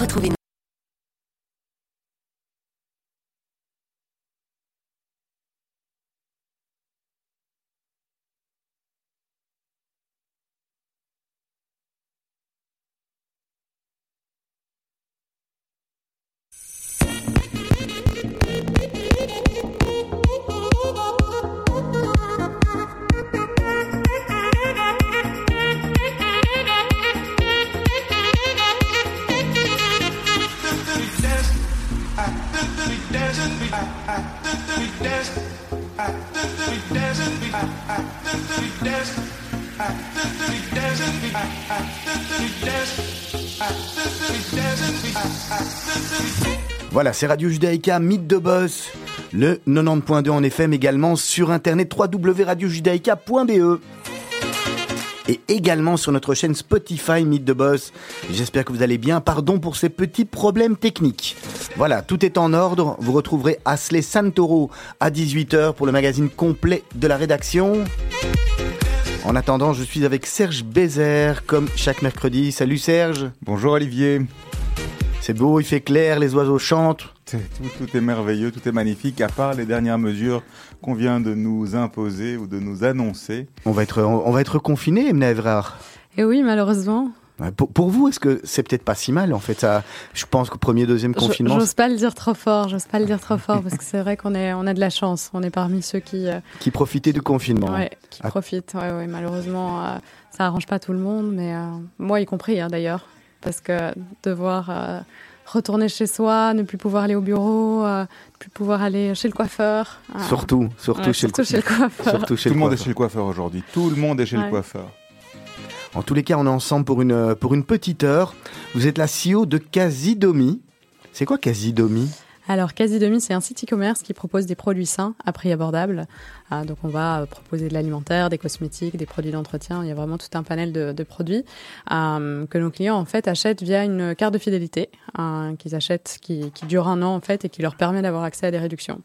Retrouvez-nous. C'est Radio Judaïka, Mythe de Boss, le 90.2 en FM également sur internet www.radiojudaïka.be et également sur notre chaîne Spotify Mythe de Boss. J'espère que vous allez bien. Pardon pour ces petits problèmes techniques. Voilà, tout est en ordre. Vous retrouverez Asley Santoro à 18h pour le magazine complet de la rédaction. En attendant, je suis avec Serge Bézère, comme chaque mercredi. Salut Serge. Bonjour Olivier. C'est beau, il fait clair, les oiseaux chantent. Tout, tout, est merveilleux, tout est magnifique, à part les dernières mesures qu'on vient de nous imposer ou de nous annoncer. On va être, on va être confinés, Emna Evrard. Et oui, malheureusement. Pour, pour vous, est-ce que c'est peut-être pas si mal en fait ça, Je pense qu'au premier, deuxième confinement. J'ose pas le dire trop fort, j'ose pas le dire trop fort parce que c'est vrai qu'on est, on a de la chance, on est parmi ceux qui. Euh, qui profitaient du confinement. Ouais, qui ah. profitent. Ouais, ouais, malheureusement, euh, ça arrange pas tout le monde, mais euh, moi y compris hein, d'ailleurs, parce que devoir retourner chez soi, ne plus pouvoir aller au bureau, euh, ne plus pouvoir aller chez le coiffeur. Surtout, surtout, chez, le, coiffeur. Surtout chez Tout le, monde est chez le coiffeur aujourd'hui. Tout le monde est chez le coiffeur. En tous les cas, on est ensemble pour une, pour une petite heure. Vous êtes la CEO de Casidomi. C'est quoi Casidomi? Alors, Casidomi, c'est un site e-commerce qui propose des produits sains à prix abordable. Ah, donc, on va proposer de l'alimentaire, des cosmétiques, des produits d'entretien. Il y a vraiment tout un panel de, produits euh, que nos clients en fait achètent via une carte de fidélité euh, qu'ils achètent, qui, qui dure un an en fait et qui leur permet d'avoir accès à des réductions.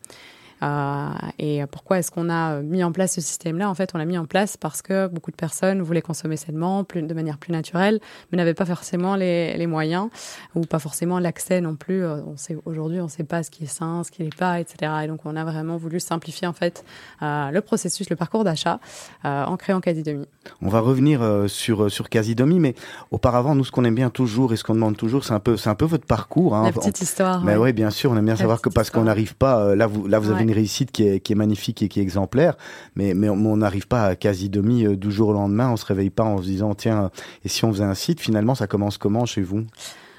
Euh, et pourquoi est-ce qu'on a mis en place ce système-là? En fait, on l'a mis en place parce que beaucoup de personnes voulaient consommer sainement, plus, de manière plus naturelle, mais n'avaient pas forcément les, les moyens ou pas forcément l'accès non plus. Euh, on sait aujourd'hui, on ne sait pas ce qui est sain, ce qui n'est pas, etc. Et donc, on a vraiment voulu simplifier en fait euh, le processus, le parcours d'achat en créant Casidomi. On va revenir sur sur Casidomi, mais auparavant, nous, ce qu'on aime bien toujours et ce qu'on demande toujours, c'est un peu c'est un peu votre parcours. Hein. La petite histoire. Mais oui, bien sûr, on aime bien savoir que parce qu'on n'arrive pas, là, vous là, vous avez une réussite qui est, magnifique et qui est exemplaire, mais, on n'arrive pas à quasi demi euh, du au lendemain, on se réveille pas en se disant tiens, et si on faisait un site, finalement ça commence comment chez vous?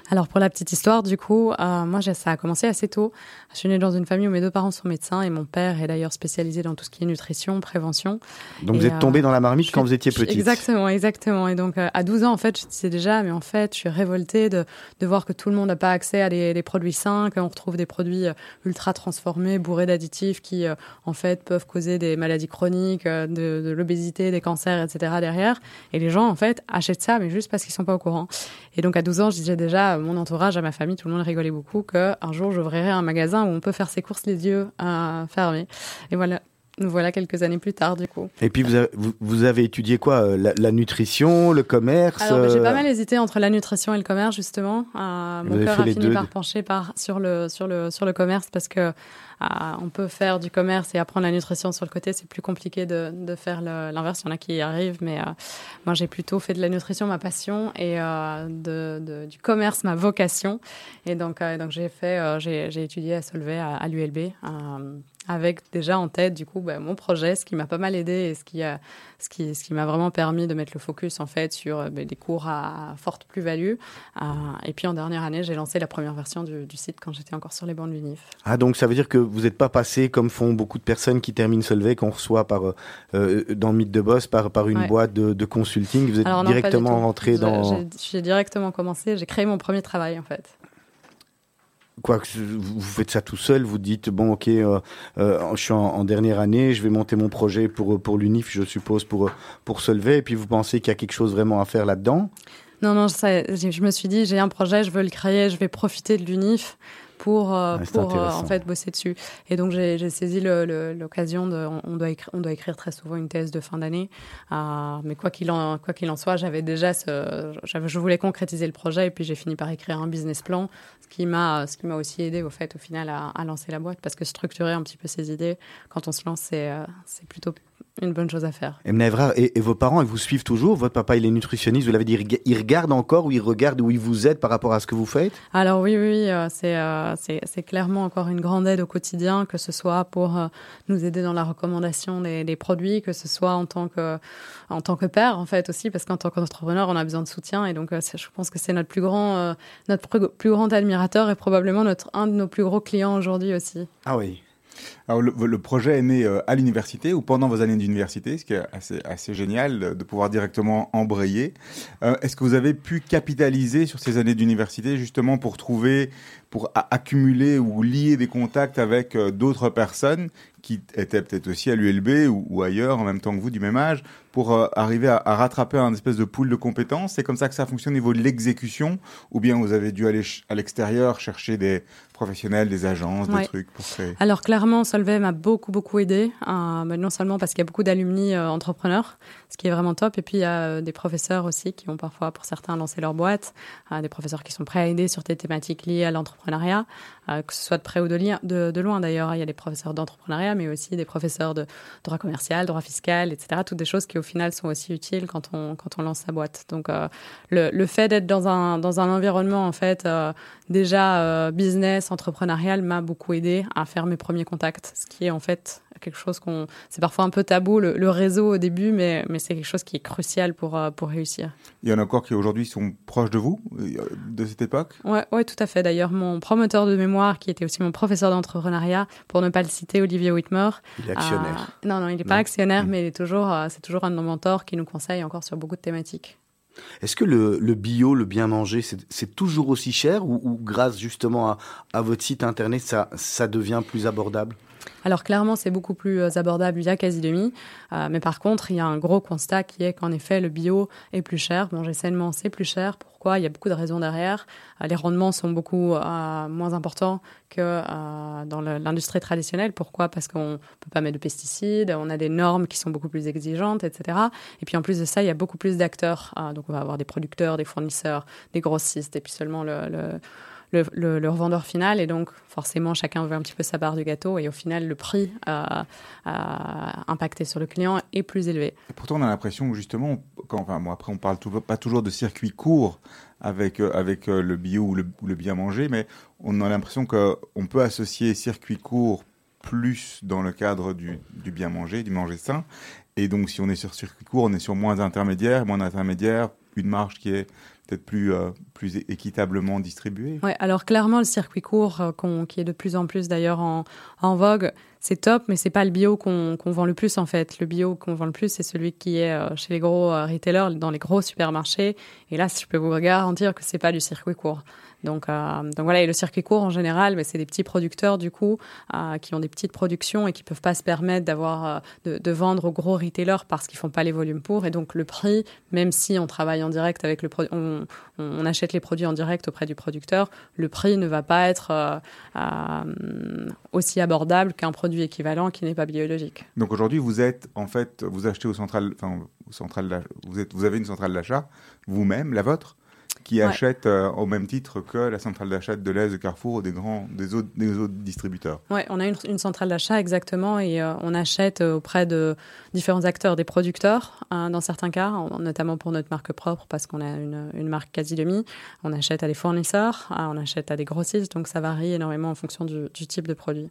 Alors pour la petite histoire, du coup, euh, moi ça a commencé assez tôt. Je suis née dans une famille où mes deux parents sont médecins et mon père est d'ailleurs spécialisé dans tout ce qui est nutrition, prévention. Donc vous êtes tombée dans la marmite quand vous étiez petite. Exactement, exactement. Et donc euh, à 12 ans en fait, je disais déjà, mais en fait, je suis révoltée de, de voir que tout le monde n'a pas accès à des, des produits sains, qu'on retrouve des produits euh, ultra transformés, bourrés d'additifs qui en fait peuvent causer des maladies chroniques, de, de l'obésité, des cancers, etc. derrière. Et les gens en fait achètent ça, mais juste parce qu'ils sont pas au courant. Et donc à 12 ans, je disais déjà mon entourage, à ma famille, tout le monde rigolait beaucoup qu'un jour j'ouvrirai un magasin où on peut faire ses courses les yeux euh, fermés. Et voilà. Nous voilà quelques années plus tard, du coup. Et puis, vous avez, vous, avez étudié quoi euh, la, nutrition, le commerce Alors, j'ai pas euh, mal hésité entre la nutrition et le commerce, justement. mon cœur a fini par pencher par, sur, le, sur, le, sur le commerce parce que on peut faire du commerce et apprendre la nutrition sur le côté. C'est plus compliqué de, de faire l'inverse. Il y en a qui y arrivent, mais euh, moi j'ai plutôt fait de la nutrition ma passion et euh, de, de, du commerce ma vocation. Et donc, euh, donc j'ai fait, j'ai étudié à Solvay à, à l'ULB avec déjà en tête du coup bah, mon projet, ce qui m'a pas mal aidé et ce qui a, ce qui, ce qui m'a vraiment permis de mettre le focus en fait sur bah, des cours à, forte plus-value. Euh, et puis en dernière année, j'ai lancé la première version du, du site quand j'étais encore sur les bancs de l'UNIF. Ah donc ça veut dire que vous n'êtes pas passé comme font beaucoup de personnes qui terminent Solvay qu'on reçoit par euh, dans Mythe de Boss par par une boîte de, de, consulting. Vous êtes directement rentré dans. J'ai directement commencé. J'ai créé mon premier travail en fait quoi que vous faites ça tout seul, vous dites bon ok, euh, euh, je suis en, dernière année, je vais monter mon projet pour pour l'UNIF, je suppose pour pour se lever, et puis vous pensez qu'il y a quelque chose vraiment à faire là-dedans? Non non, je me suis dit j'ai un projet, je veux le créer, je vais profiter de l'UNIF pour, euh, pour euh, en fait bosser dessus. Et donc j'ai saisi l'occasion de, on, doit écrire, on doit écrire très souvent une thèse de fin d'année, euh, mais quoi qu'il en, quoi qu'il en soit, j'avais déjà ce, je voulais concrétiser le projet et puis j'ai fini par écrire un business plan, ce qui m'a, ce qui m'a aussi aidé au fait au final à, à, lancer la boîte. Parce que structurer un petit peu ses idées quand on se lance, c'est, c'est plutôt une bonne chose à faire. Et, et, et, vos parents, ils vous suivent toujours? Votre papa, il est nutritionniste, vous l'avez dit, il regarde encore ou il regarde où il vous aide par rapport à ce que vous faites? Alors oui, oui, euh, euh, c'est c'est clairement encore une grande aide au quotidien, que ce soit pour euh, nous aider dans la recommandation des, des, produits, que ce soit en tant que, en tant que père, en fait, aussi, parce qu'en tant qu'entrepreneur, on a besoin de soutien. Et donc, je pense que c'est notre plus grand, notre plus grand admirateur et probablement notre, un de nos plus gros clients aujourd'hui aussi. Ah oui alors, le, projet est né euh, à l'université ou pendant vos années d'université, ce qui est assez, génial de pouvoir directement embrayer. Euh, est-ce que vous avez pu capitaliser sur ces années d'université justement pour trouver, pour accumuler ou lier des contacts avec euh, d'autres personnes qui étaient peut-être aussi à l'ULB ou, ailleurs en même temps que vous du même âge pour arriver à, rattraper un espèce de pool de compétences C'est comme ça que ça fonctionne au niveau de l'exécution ou bien vous avez dû aller à l'extérieur chercher des professionnels, des agences, des trucs pour créer Alors clairement, Solvay m'a beaucoup beaucoup aidé, euh, non seulement parce qu'il y a beaucoup d'alumni euh, entrepreneurs, ce qui est vraiment top, et puis il y a euh, des professeurs aussi qui ont parfois pour certains lancé leur boîte, des professeurs qui sont prêts à aider sur des thématiques liées à l'entrepreneuriat, que ce soit de près ou de, de, de loin d'ailleurs. Il y a des professeurs d'entrepreneuriat, mais aussi des professeurs de droit commercial, droit fiscal, etc. Toutes des choses qui au final sont aussi utiles quand on, quand on lance sa boîte. Donc le, le, fait d'être dans un, dans un environnement en fait déjà business, entrepreneurial m'a beaucoup aidé à faire mes premiers contacts, ce qui est en fait quelque chose qu'on. C'est parfois un peu tabou, le, réseau au début, mais, mais c'est quelque chose qui est crucial pour, euh, pour réussir. Il y en a encore qui aujourd'hui sont proches de vous, euh, de cette époque? Oui, ouais, tout à fait. D'ailleurs, mon promoteur de mémoire, qui était aussi mon professeur d'entrepreneuriat, pour ne pas le citer, Olivier Whitmore. Il est actionnaire. Euh, non, non, il n'est pas actionnaire, mmh. mais il est toujours, c'est toujours un de nos mentors qui nous conseille encore sur beaucoup de thématiques. Est-ce que le, bio, le bien manger, c'est toujours aussi cher ou, grâce justement à, à, votre site internet, ça, ça devient plus abordable? Alors clairement, c'est beaucoup plus euh, abordable via Quasi Demi, euh, mais par contre, il y a un gros constat qui est qu'en effet, le bio est plus cher. Manger sainement, c'est plus cher. Pourquoi? Il y a beaucoup de raisons derrière. Euh, les rendements sont beaucoup moins importants que dans l'industrie traditionnelle. Pourquoi? Parce qu'on ne peut pas mettre de pesticides, on a des normes qui sont beaucoup plus exigeantes, etc. Et puis en plus de ça, il y a beaucoup plus d'acteurs. donc on va avoir des producteurs, des fournisseurs, des grossistes, et puis seulement le le, le, revendeur final. Et donc, forcément, chacun veut un petit peu sa part du gâteau. Et au final, le prix euh, impacté sur le client est plus élevé. Pourtant, on a l'impression que justement, quand, enfin, moi, après, on parle pas toujours de circuit court avec, euh, avec euh, le bio ou le, bien manger, mais on a l'impression qu'on peut associer circuit court plus dans le cadre du, bien manger, du manger sain. Et donc, si on est sur circuit court, on est sur moins d'intermédiaires, moins d'intermédiaires, une marge qui est peut-être plus, euh, plus équitablement distribué. Oui, alors clairement, le circuit court, euh, qui est de plus en plus d'ailleurs en, en, vogue, c'est top, mais c'est pas le bio qu'on vend le plus en fait. Le bio qu'on vend le plus, c'est celui qui est euh, chez les gros retailers, dans les gros supermarchés. Et là, je peux vous garantir que c'est pas du circuit court. Donc, euh, donc voilà, et le circuit court en général, mais c'est des petits producteurs du coup euh, qui ont des petites productions et qui peuvent pas se permettre d'avoir euh, de, vendre aux gros retailers parce qu'ils font pas les volumes pour. Et donc le prix, même si on travaille en direct avec le on, on, achète les produits en direct auprès du producteur, le prix ne va pas être aussi abordable qu'un produit équivalent qui n'est pas biologique. Donc aujourd'hui, vous êtes en fait, vous achetez au central, enfin, au central, vous êtes, vous avez une centrale d'achat vous-même, la vôtre qui achètent euh, au même titre que la centrale d'achat de l'Est, de Carrefour ou des grands, des autres, des autres distributeurs. Oui, on a une, centrale d'achat exactement et euh, on achète euh, auprès de différents acteurs, des producteurs hein, dans certains cas, notamment pour notre marque propre parce qu'on a une, une, marque quasi demi. On achète à des fournisseurs, hein, on achète à des grossistes, donc ça varie énormément en fonction du, du type de produit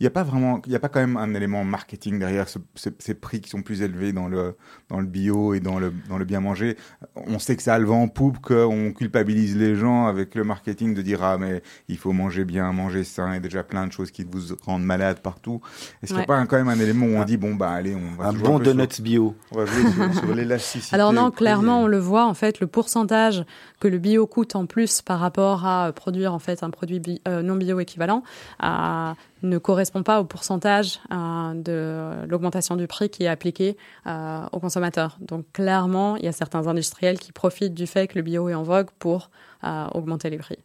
il n'y a pas vraiment, il y a pas quand même un élément marketing derrière ces prix qui sont plus élevés dans le, dans le bio et dans le, dans le bien manger. On sait que ça a le vent en poupe, qu'on culpabilise les gens avec le marketing de dire ah mais il faut manger bien, manger sain, il y a déjà plein de choses qui vous rendent malade partout. Est-ce qu'il n'y a pas quand même un élément où on dit bon bah allez on va un bon donuts bio. On va jouer sur, l'élasticité. Alors non, clairement on le voit en fait le pourcentage que le bio coûte en plus par rapport à produire en fait un produit euh, non bio équivalent. à ne correspond pas au pourcentage euh, de l'augmentation du prix qui est appliqué euh, aux consommateurs. Donc clairement, il y a certains industriels qui profitent du fait que le bio est en vogue pour euh, augmenter les prix.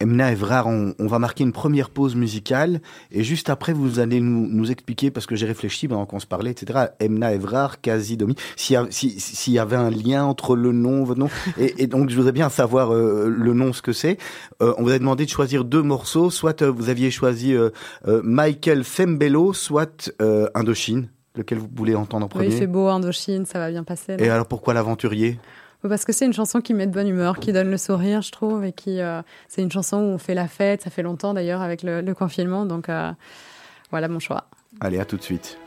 Emna Evrard, on, on, va marquer une première pause musicale et juste après vous allez nous, nous expliquer, parce que j'ai réfléchi pendant qu'on se parlait, etc. Emna Evrard, quasi Domi, s'il y, s'il y, avait un lien entre le nom, votre nom, et, et donc je voudrais bien savoir euh, le nom, ce que c'est. Euh, on vous a demandé de choisir deux morceaux, soit euh, vous aviez choisi Michael Fembello, soit Indochine. Lequel vous voulez entendre en premier Oui, il fait beau, Indochine, ça va bien passer. Et alors pourquoi l'aventurier? Parce que c'est une chanson qui met de bonne humeur, qui donne le sourire, je trouve, et qui euh, c'est une chanson où on fait la fête. Ça fait longtemps d'ailleurs avec le, confinement, donc euh, voilà mon choix. Allez, à tout de suite.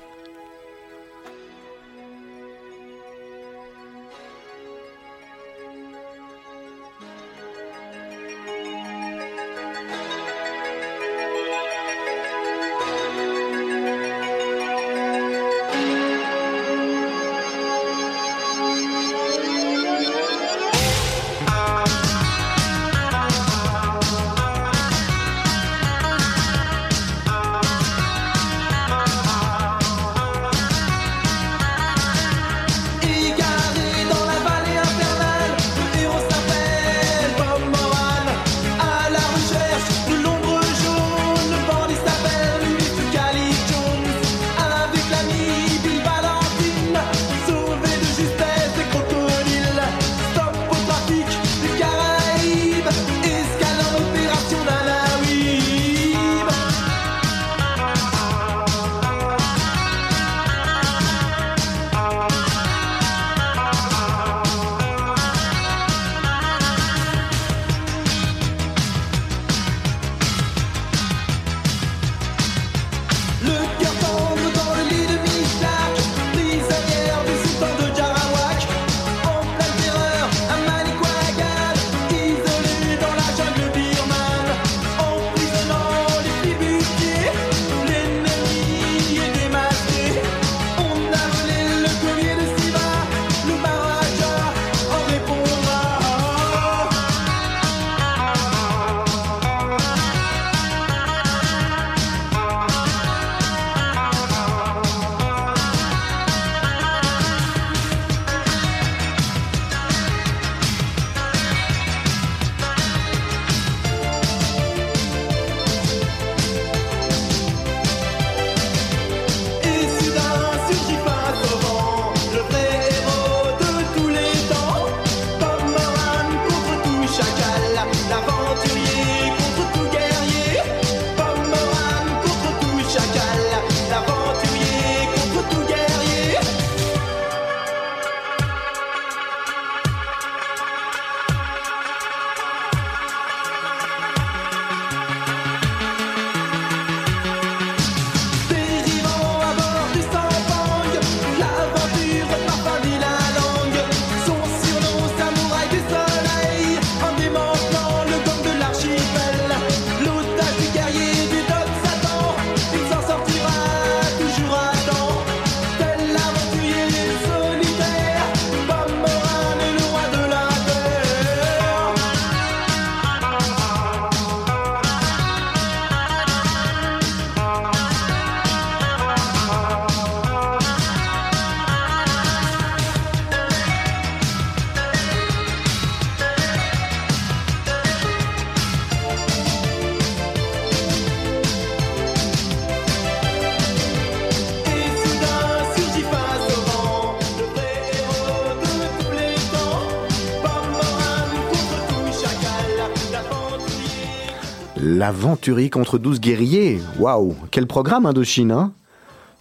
L'Aventurie contre 12 guerriers. Waouh, quel programme Indochine, hein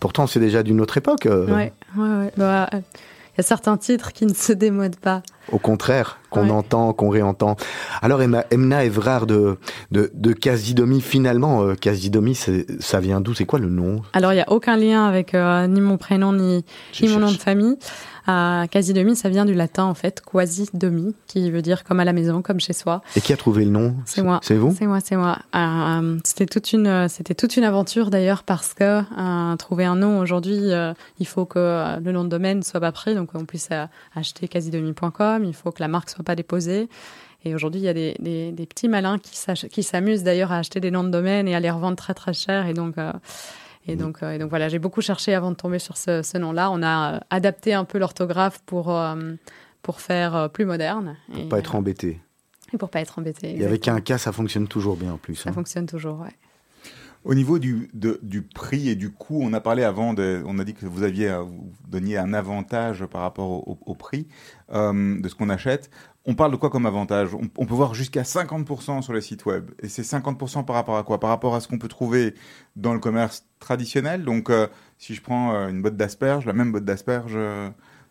Pourtant, c'est déjà d'une autre époque. Euh. Ouais, ouais, ouais. Bah, il y a certains titres qui ne se démodent pas. Au contraire, qu'on entend, qu'on réentend. Alors, Emna Evrard de, de, de Casidomi, finalement, euh, Casidomi, ça vient d'où? C'est quoi le nom? Alors, il n'y a aucun lien avec euh, ni mon prénom, ni, ni mon nom de famille. Euh, quasi-demi, ça vient du latin en fait, quasi-demi, qui veut dire comme à la maison, comme chez soi. Et qui a trouvé le nom C'est moi. C'est vous C'est moi, c'est moi. Euh, c'était toute une, c'était toute une aventure d'ailleurs parce que euh, trouver un nom aujourd'hui, euh, il faut que le nom de domaine soit pas pris, donc on puisse euh, acheter quasi-demi.com. Il faut que la marque soit pas déposée. Et aujourd'hui, il y a des, des, des petits malins qui s'amusent d'ailleurs à acheter des noms de domaine et à les revendre très très cher. Et donc, et donc, euh, et donc voilà, j'ai beaucoup cherché avant de tomber sur ce, ce nom-là. On a euh, adapté un peu l'orthographe pour, euh, pour faire plus moderne. Pour et, pas être embêté. Et pour pas être embêté. Et avec un cas, ça fonctionne toujours bien en plus. Ça hein. fonctionne toujours, ouais. Au niveau du, du prix et du coût, on a parlé avant, on a dit que vous aviez, euh, vous donniez un avantage par rapport au, prix euh, de ce qu'on achète. On parle de quoi comme avantage? On, on peut voir jusqu'à 50% sur les sites web. Et c'est 50% par rapport à quoi? Par rapport à ce qu'on peut trouver dans le commerce traditionnel. Donc, euh, si je prends une botte d'asperges, la même botte d'asperges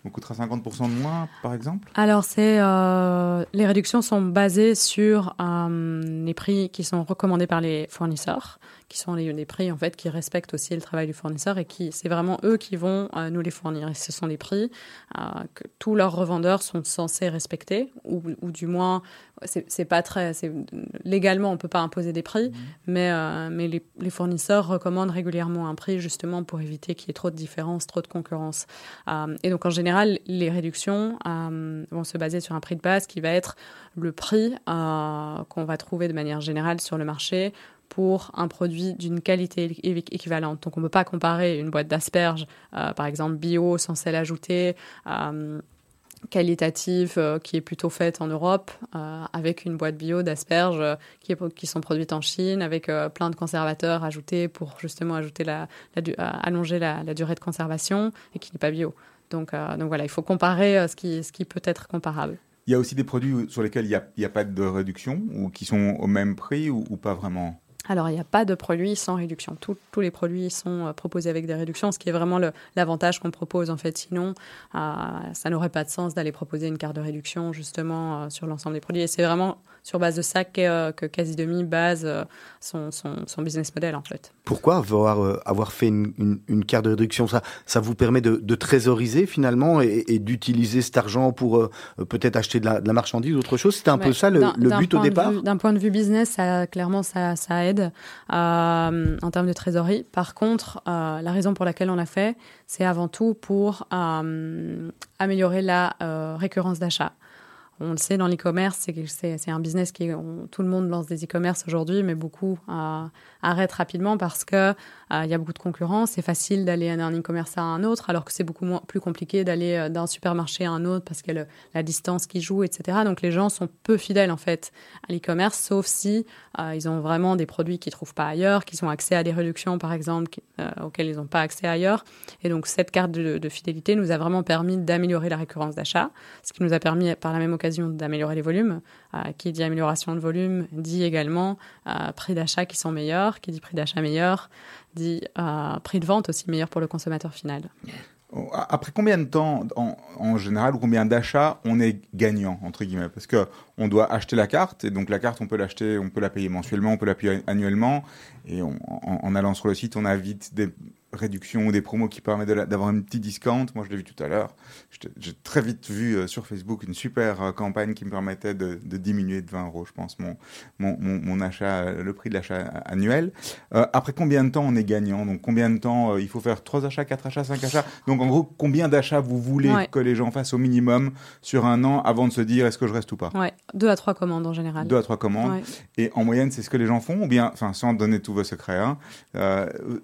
me coûtera 50% de moins, par exemple? Alors, les réductions sont basées sur les prix qui sont recommandés par les fournisseurs, qui sont les, les prix en fait qui respectent aussi le travail du fournisseur et qui c'est vraiment eux qui vont euh, nous les fournir. Et ce sont les prix euh, que tous leurs revendeurs sont censés respecter, ou, ou du moins c'est pas très légalement on peut pas imposer des prix, mais euh, mais les, les fournisseurs recommandent régulièrement un prix justement pour éviter qu'il y ait trop de différence, trop de concurrence. Et donc en général, les réductions vont se baser sur un prix de base qui va être le prix qu'on va trouver de manière générale sur le marché pour un produit d'une qualité équivalente. Donc on ne peut pas comparer une boîte d'asperges, euh, par exemple bio, sans sel ajouté, euh, qualitative, euh, qui est plutôt faite en Europe, avec une boîte bio d'asperges qui, qui sont produites en Chine, avec plein de conservateurs ajoutés pour justement ajouter la, allonger la, durée de conservation et qui n'est pas bio. Donc, donc voilà, il faut comparer ce, qui, ce qui peut être comparable. Il y a aussi des produits sur lesquels il n'y a, a pas de réduction ou qui sont au même prix ou pas vraiment? Alors, il n'y a pas de produits sans réduction. Tous- tous les produits sont euh, proposés avec des réductions, ce qui est vraiment l'avantage qu'on propose. En fait, sinon, euh, ça n'aurait pas de sens d'aller proposer une carte de réduction justement euh, sur l'ensemble des produits. Et c'est vraiment sur base de ça que, que base son, son, son business model, en fait. Pourquoi avoir, avoir fait une, une- une carte de réduction? Ça, ça vous permet de, de trésoriser finalement et, et d'utiliser cet argent pour peut-être acheter de la, de la marchandise ou autre chose? C'était un peu ça le, but au départ? D'un point de vue business, ça, clairement, ça, ça aide euh, en termes de trésorerie. Par contre, euh, la raison pour laquelle on l'a fait, c'est avant tout pour euh, améliorer la récurrence d'achat. On le sait dans l'e-commerce, c'est un business qui tout le monde lance des e-commerce aujourd'hui, mais beaucoup arrêtent rapidement parce que il y a beaucoup de concurrence. C'est facile d'aller d'un e-commerce à un autre, alors que c'est beaucoup plus compliqué d'aller euh, d'un supermarché à un autre parce qu'il la distance qui joue, etc. Donc les gens sont peu fidèles en fait à l'e-commerce, sauf si euh, ils ont vraiment des produits qu'ils trouvent pas ailleurs, qu'ils ont accès à des réductions par exemple euh, auxquelles ils n'ont pas accès ailleurs. Et donc cette carte de, fidélité nous a vraiment permis d'améliorer la récurrence d'achat, ce qui nous a permis par la même occasion d'améliorer les volumes. Euh, qui dit amélioration de volume dit également euh, prix d'achat qui sont meilleurs. Qui dit prix d'achat meilleur dit euh, prix de vente aussi meilleur pour le consommateur final. Après combien de temps, en, général, ou combien d'achats on est gagnant entre guillemets? Parce que on doit acheter la carte, et donc la carte, on peut l'acheter, on peut la payer mensuellement, on peut la payer annuellement, et en, en allant sur le site, on a vite des réductions ou des promos qui permettent d'avoir un petit discount. Moi, je l'ai vu tout à l'heure. J'ai très vite vu euh, sur Facebook une super euh, campagne qui me permettait de, de diminuer de 20 euros, je pense, mon, mon, achat, euh, le prix de l'achat annuel. Euh, après combien de temps on est gagnant? Donc combien de temps il faut faire 3 achats, 4 achats, 5 achats? Donc en gros, combien d'achats vous voulez Ouais. que les gens fassent au minimum sur un an avant de se dire est-ce que je reste ou pas? Ouais, deux à trois commandes en général. Deux à trois commandes. Ouais. Et en moyenne, c'est ce que les gens font ou bien, enfin, sans donner tous vos secrets, hein,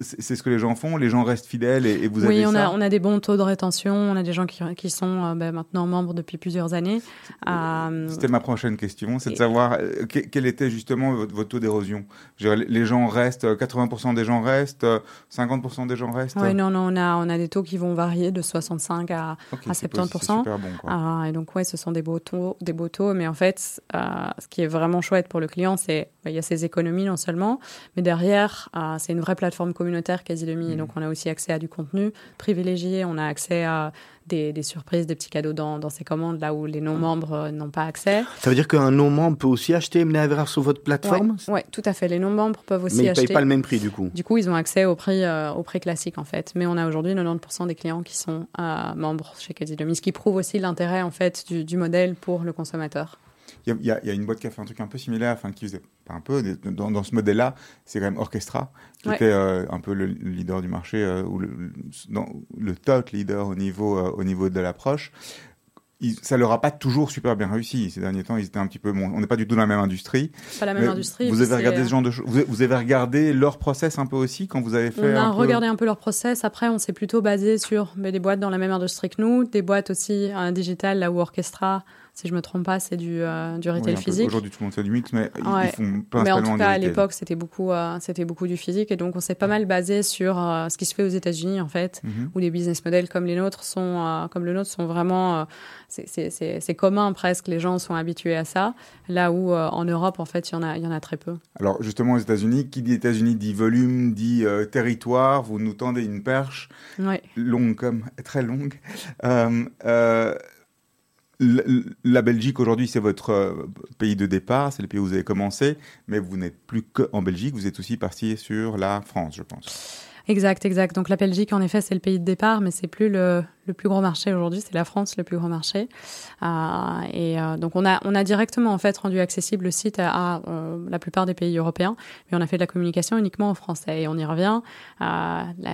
c'est ce que les gens font. Les gens restent fidèles et, et vous oui, avez on ça. a, on a des bons taux de rétention. On a des gens qui, qui sont euh, ben, maintenant membres depuis plusieurs années. Euh, C'était ma prochaine question, c'est de savoir euh, que- quel était justement votre, votre taux d'érosion? Les gens restent, euh, 80% des gens restent, euh, 50% des gens restent? ouais, non, non, on a, on a des taux qui vont varier de 65 à, à c'est 70%. c'est super bon. Quoi. Ah, et donc, ouais, ce sont des beaux taux, des beaux taux. Mais en fait, euh, ce qui est vraiment chouette pour le client, c'est il y a ces économies non seulement, mais derrière, euh, c'est une vraie plateforme communautaire quasi demi. Donc, on a aussi accès à du contenu privilégié. On a accès à des, des surprises, des petits cadeaux dans, dans ces commandes là où les non-membres euh, n'ont pas accès. Ça veut dire qu'un non-membre peut aussi acheter Mneaverage sur votre plateforme? Ouais, tout à fait. Les non-membres peuvent aussi Mais ils ne acheter. payent pas le même prix du coup. Du coup, ils ont accès au prix, euh, au prix classique en fait. Mais on a aujourd'hui 90% des clients qui sont euh, membres chez Casidomi, ce qui prouve aussi l'intérêt en fait du, du modèle pour le consommateur. Il y, a- y une boîte qui a fait un truc un peu similaire, enfin qui faisait pas un peu dans, dans ce modèle-là, c'est quand même Orchestra qui Ouais. était euh, un peu le leader du marché euh, ou le, dans- le top leader au niveau euh, au niveau de l'approche. Ça leur a pas toujours super bien réussi ces derniers temps. Ils étaient un petit peu bon. On n'est pas du tout dans la même industrie. Pas la même industrie. Vous avez regardé ce genre de choses. Vous, vous avez regardé leur process un peu aussi quand vous avez fait. On a un peu- regardé un peu leur process. Après, on s'est plutôt basé sur mais, des boîtes dans la même industrie que nous, des boîtes aussi un digital là où Orchestra si je me trompe pas, c'est du, du retail physique. Aujourd'hui, tout le monde fait du mix, mais ils font principalement Mais en tout cas, à l'époque, c'était beaucoup, c'était beaucoup du physique. Et donc, on s'est pas mal basé sur ce qui se fait aux États-Unis, en fait, mhm. où les business models comme les nôtres sont, comme le nôtre sont vraiment, c'est commun presque. Les gens sont habitués à ça. Là où en Europe, en fait, il y en a, il y en a très peu. Alors, justement, aux États-Unis, qui dit États-Unis dit volume, dit territoire. Vous nous tendez une perche longue comme très longue. La Belgique aujourd'hui, c'est votre euh, pays de départ, c'est le pays où vous avez commencé, mais vous n'êtes plus qu'en Belgique, vous êtes aussi parti sur la France, je pense. Exact, exact. Donc la Belgique, en effet, c'est le pays de départ, mais c'est plus le, plus gros marché aujourd'hui, c'est la France le plus gros marché. Euh, et euh, donc on a on a directement en fait rendu accessible le site à, euh, la plupart des pays européens, mais on a fait de la communication uniquement en français. Et on y revient.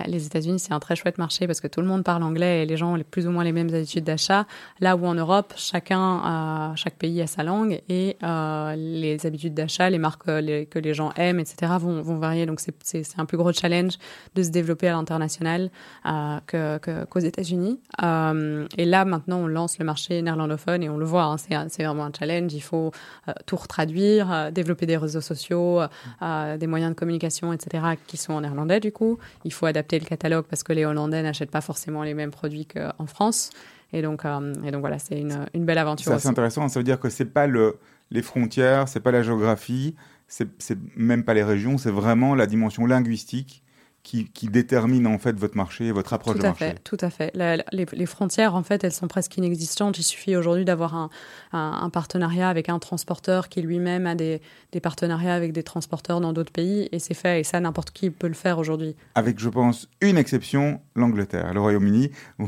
les États-Unis c'est un très chouette marché parce que tout le monde parle anglais et les gens ont plus ou moins les mêmes habitudes d'achat. Là où en Europe, chacun chaque pays a sa langue et les habitudes d'achat, les marques que les gens aiment, etc. vont vont varier. Donc c'est un plus gros challenge de se développer à l'international que qu'aux États-Unis. Euh, et là, maintenant, on lance le marché néerlandophone et on le voit, hein, c'est vraiment un challenge. Il faut euh, tout retraduire, euh, développer des réseaux sociaux, des moyens de communication, etc., qui sont en néerlandais, du coup. Il faut adapter le catalogue parce que les Hollandais n'achètent pas forcément les mêmes produits qu'en France. Et donc, et donc voilà, c'est une, une, belle aventure. C'est intéressant, ça veut dire que c'est pas le, les frontières, c'est pas la géographie, c'est même pas les régions, c'est vraiment la dimension linguistique qui, qui, détermine en fait votre marché et votre approche tout de marché. Fait, tout à fait. les, les, frontières, en fait, elles sont presque inexistantes. Il suffit aujourd'hui d'avoir un, un, partenariat avec un transporteur qui lui-même a des, des, partenariats avec des transporteurs dans d'autres pays et c'est fait. Et ça, n'importe qui peut le faire aujourd'hui. Avec, je pense, une exception, l'Angleterre, le Royaume-Uni.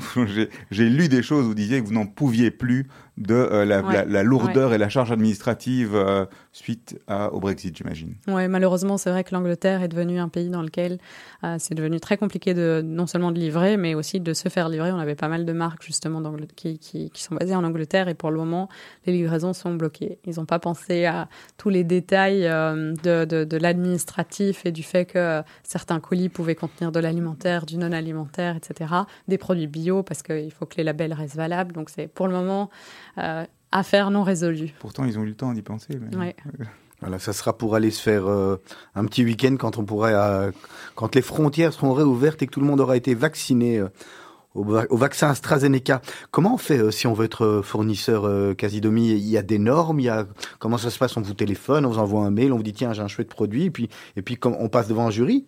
J'ai lu des choses où vous disiez que vous n'en pouviez plus de euh, la, lourdeur et la charge administrative euh, suite au Brexit, j'imagine. Oui, malheureusement, c'est vrai que l'Angleterre est devenue un pays dans lequel euh, c'est devenu très compliqué de non seulement de livrer, mais aussi de se faire livrer. On avait pas mal de marques justement qui, qui, qui, sont basées en Angleterre et pour le moment, les livraisons sont bloquées. Ils n'ont pas pensé à tous les détails de, de, de l'administratif et du fait que certains colis pouvaient contenir de l'alimentaire, du non alimentaire, etc. Des produits bio parce qu'il faut que les labels restent valables. Donc c'est pour le moment euh, affaire non résolue. Pourtant, ils ont eu le temps d'y penser. Voilà, ça sera pour aller se faire euh, un petit week-end quand on pourrait, euh, quand les frontières seront réouvertes et que tout le monde aura été vacciné au, vaccin AstraZeneca. Comment on fait si on veut être fournisseur Casidomi Il y a des normes, il y a comment ça se passe? On vous téléphone, on vous envoie un mail, on vous dit tiens j'ai un chouette produit, et puis et puis on passe devant un jury.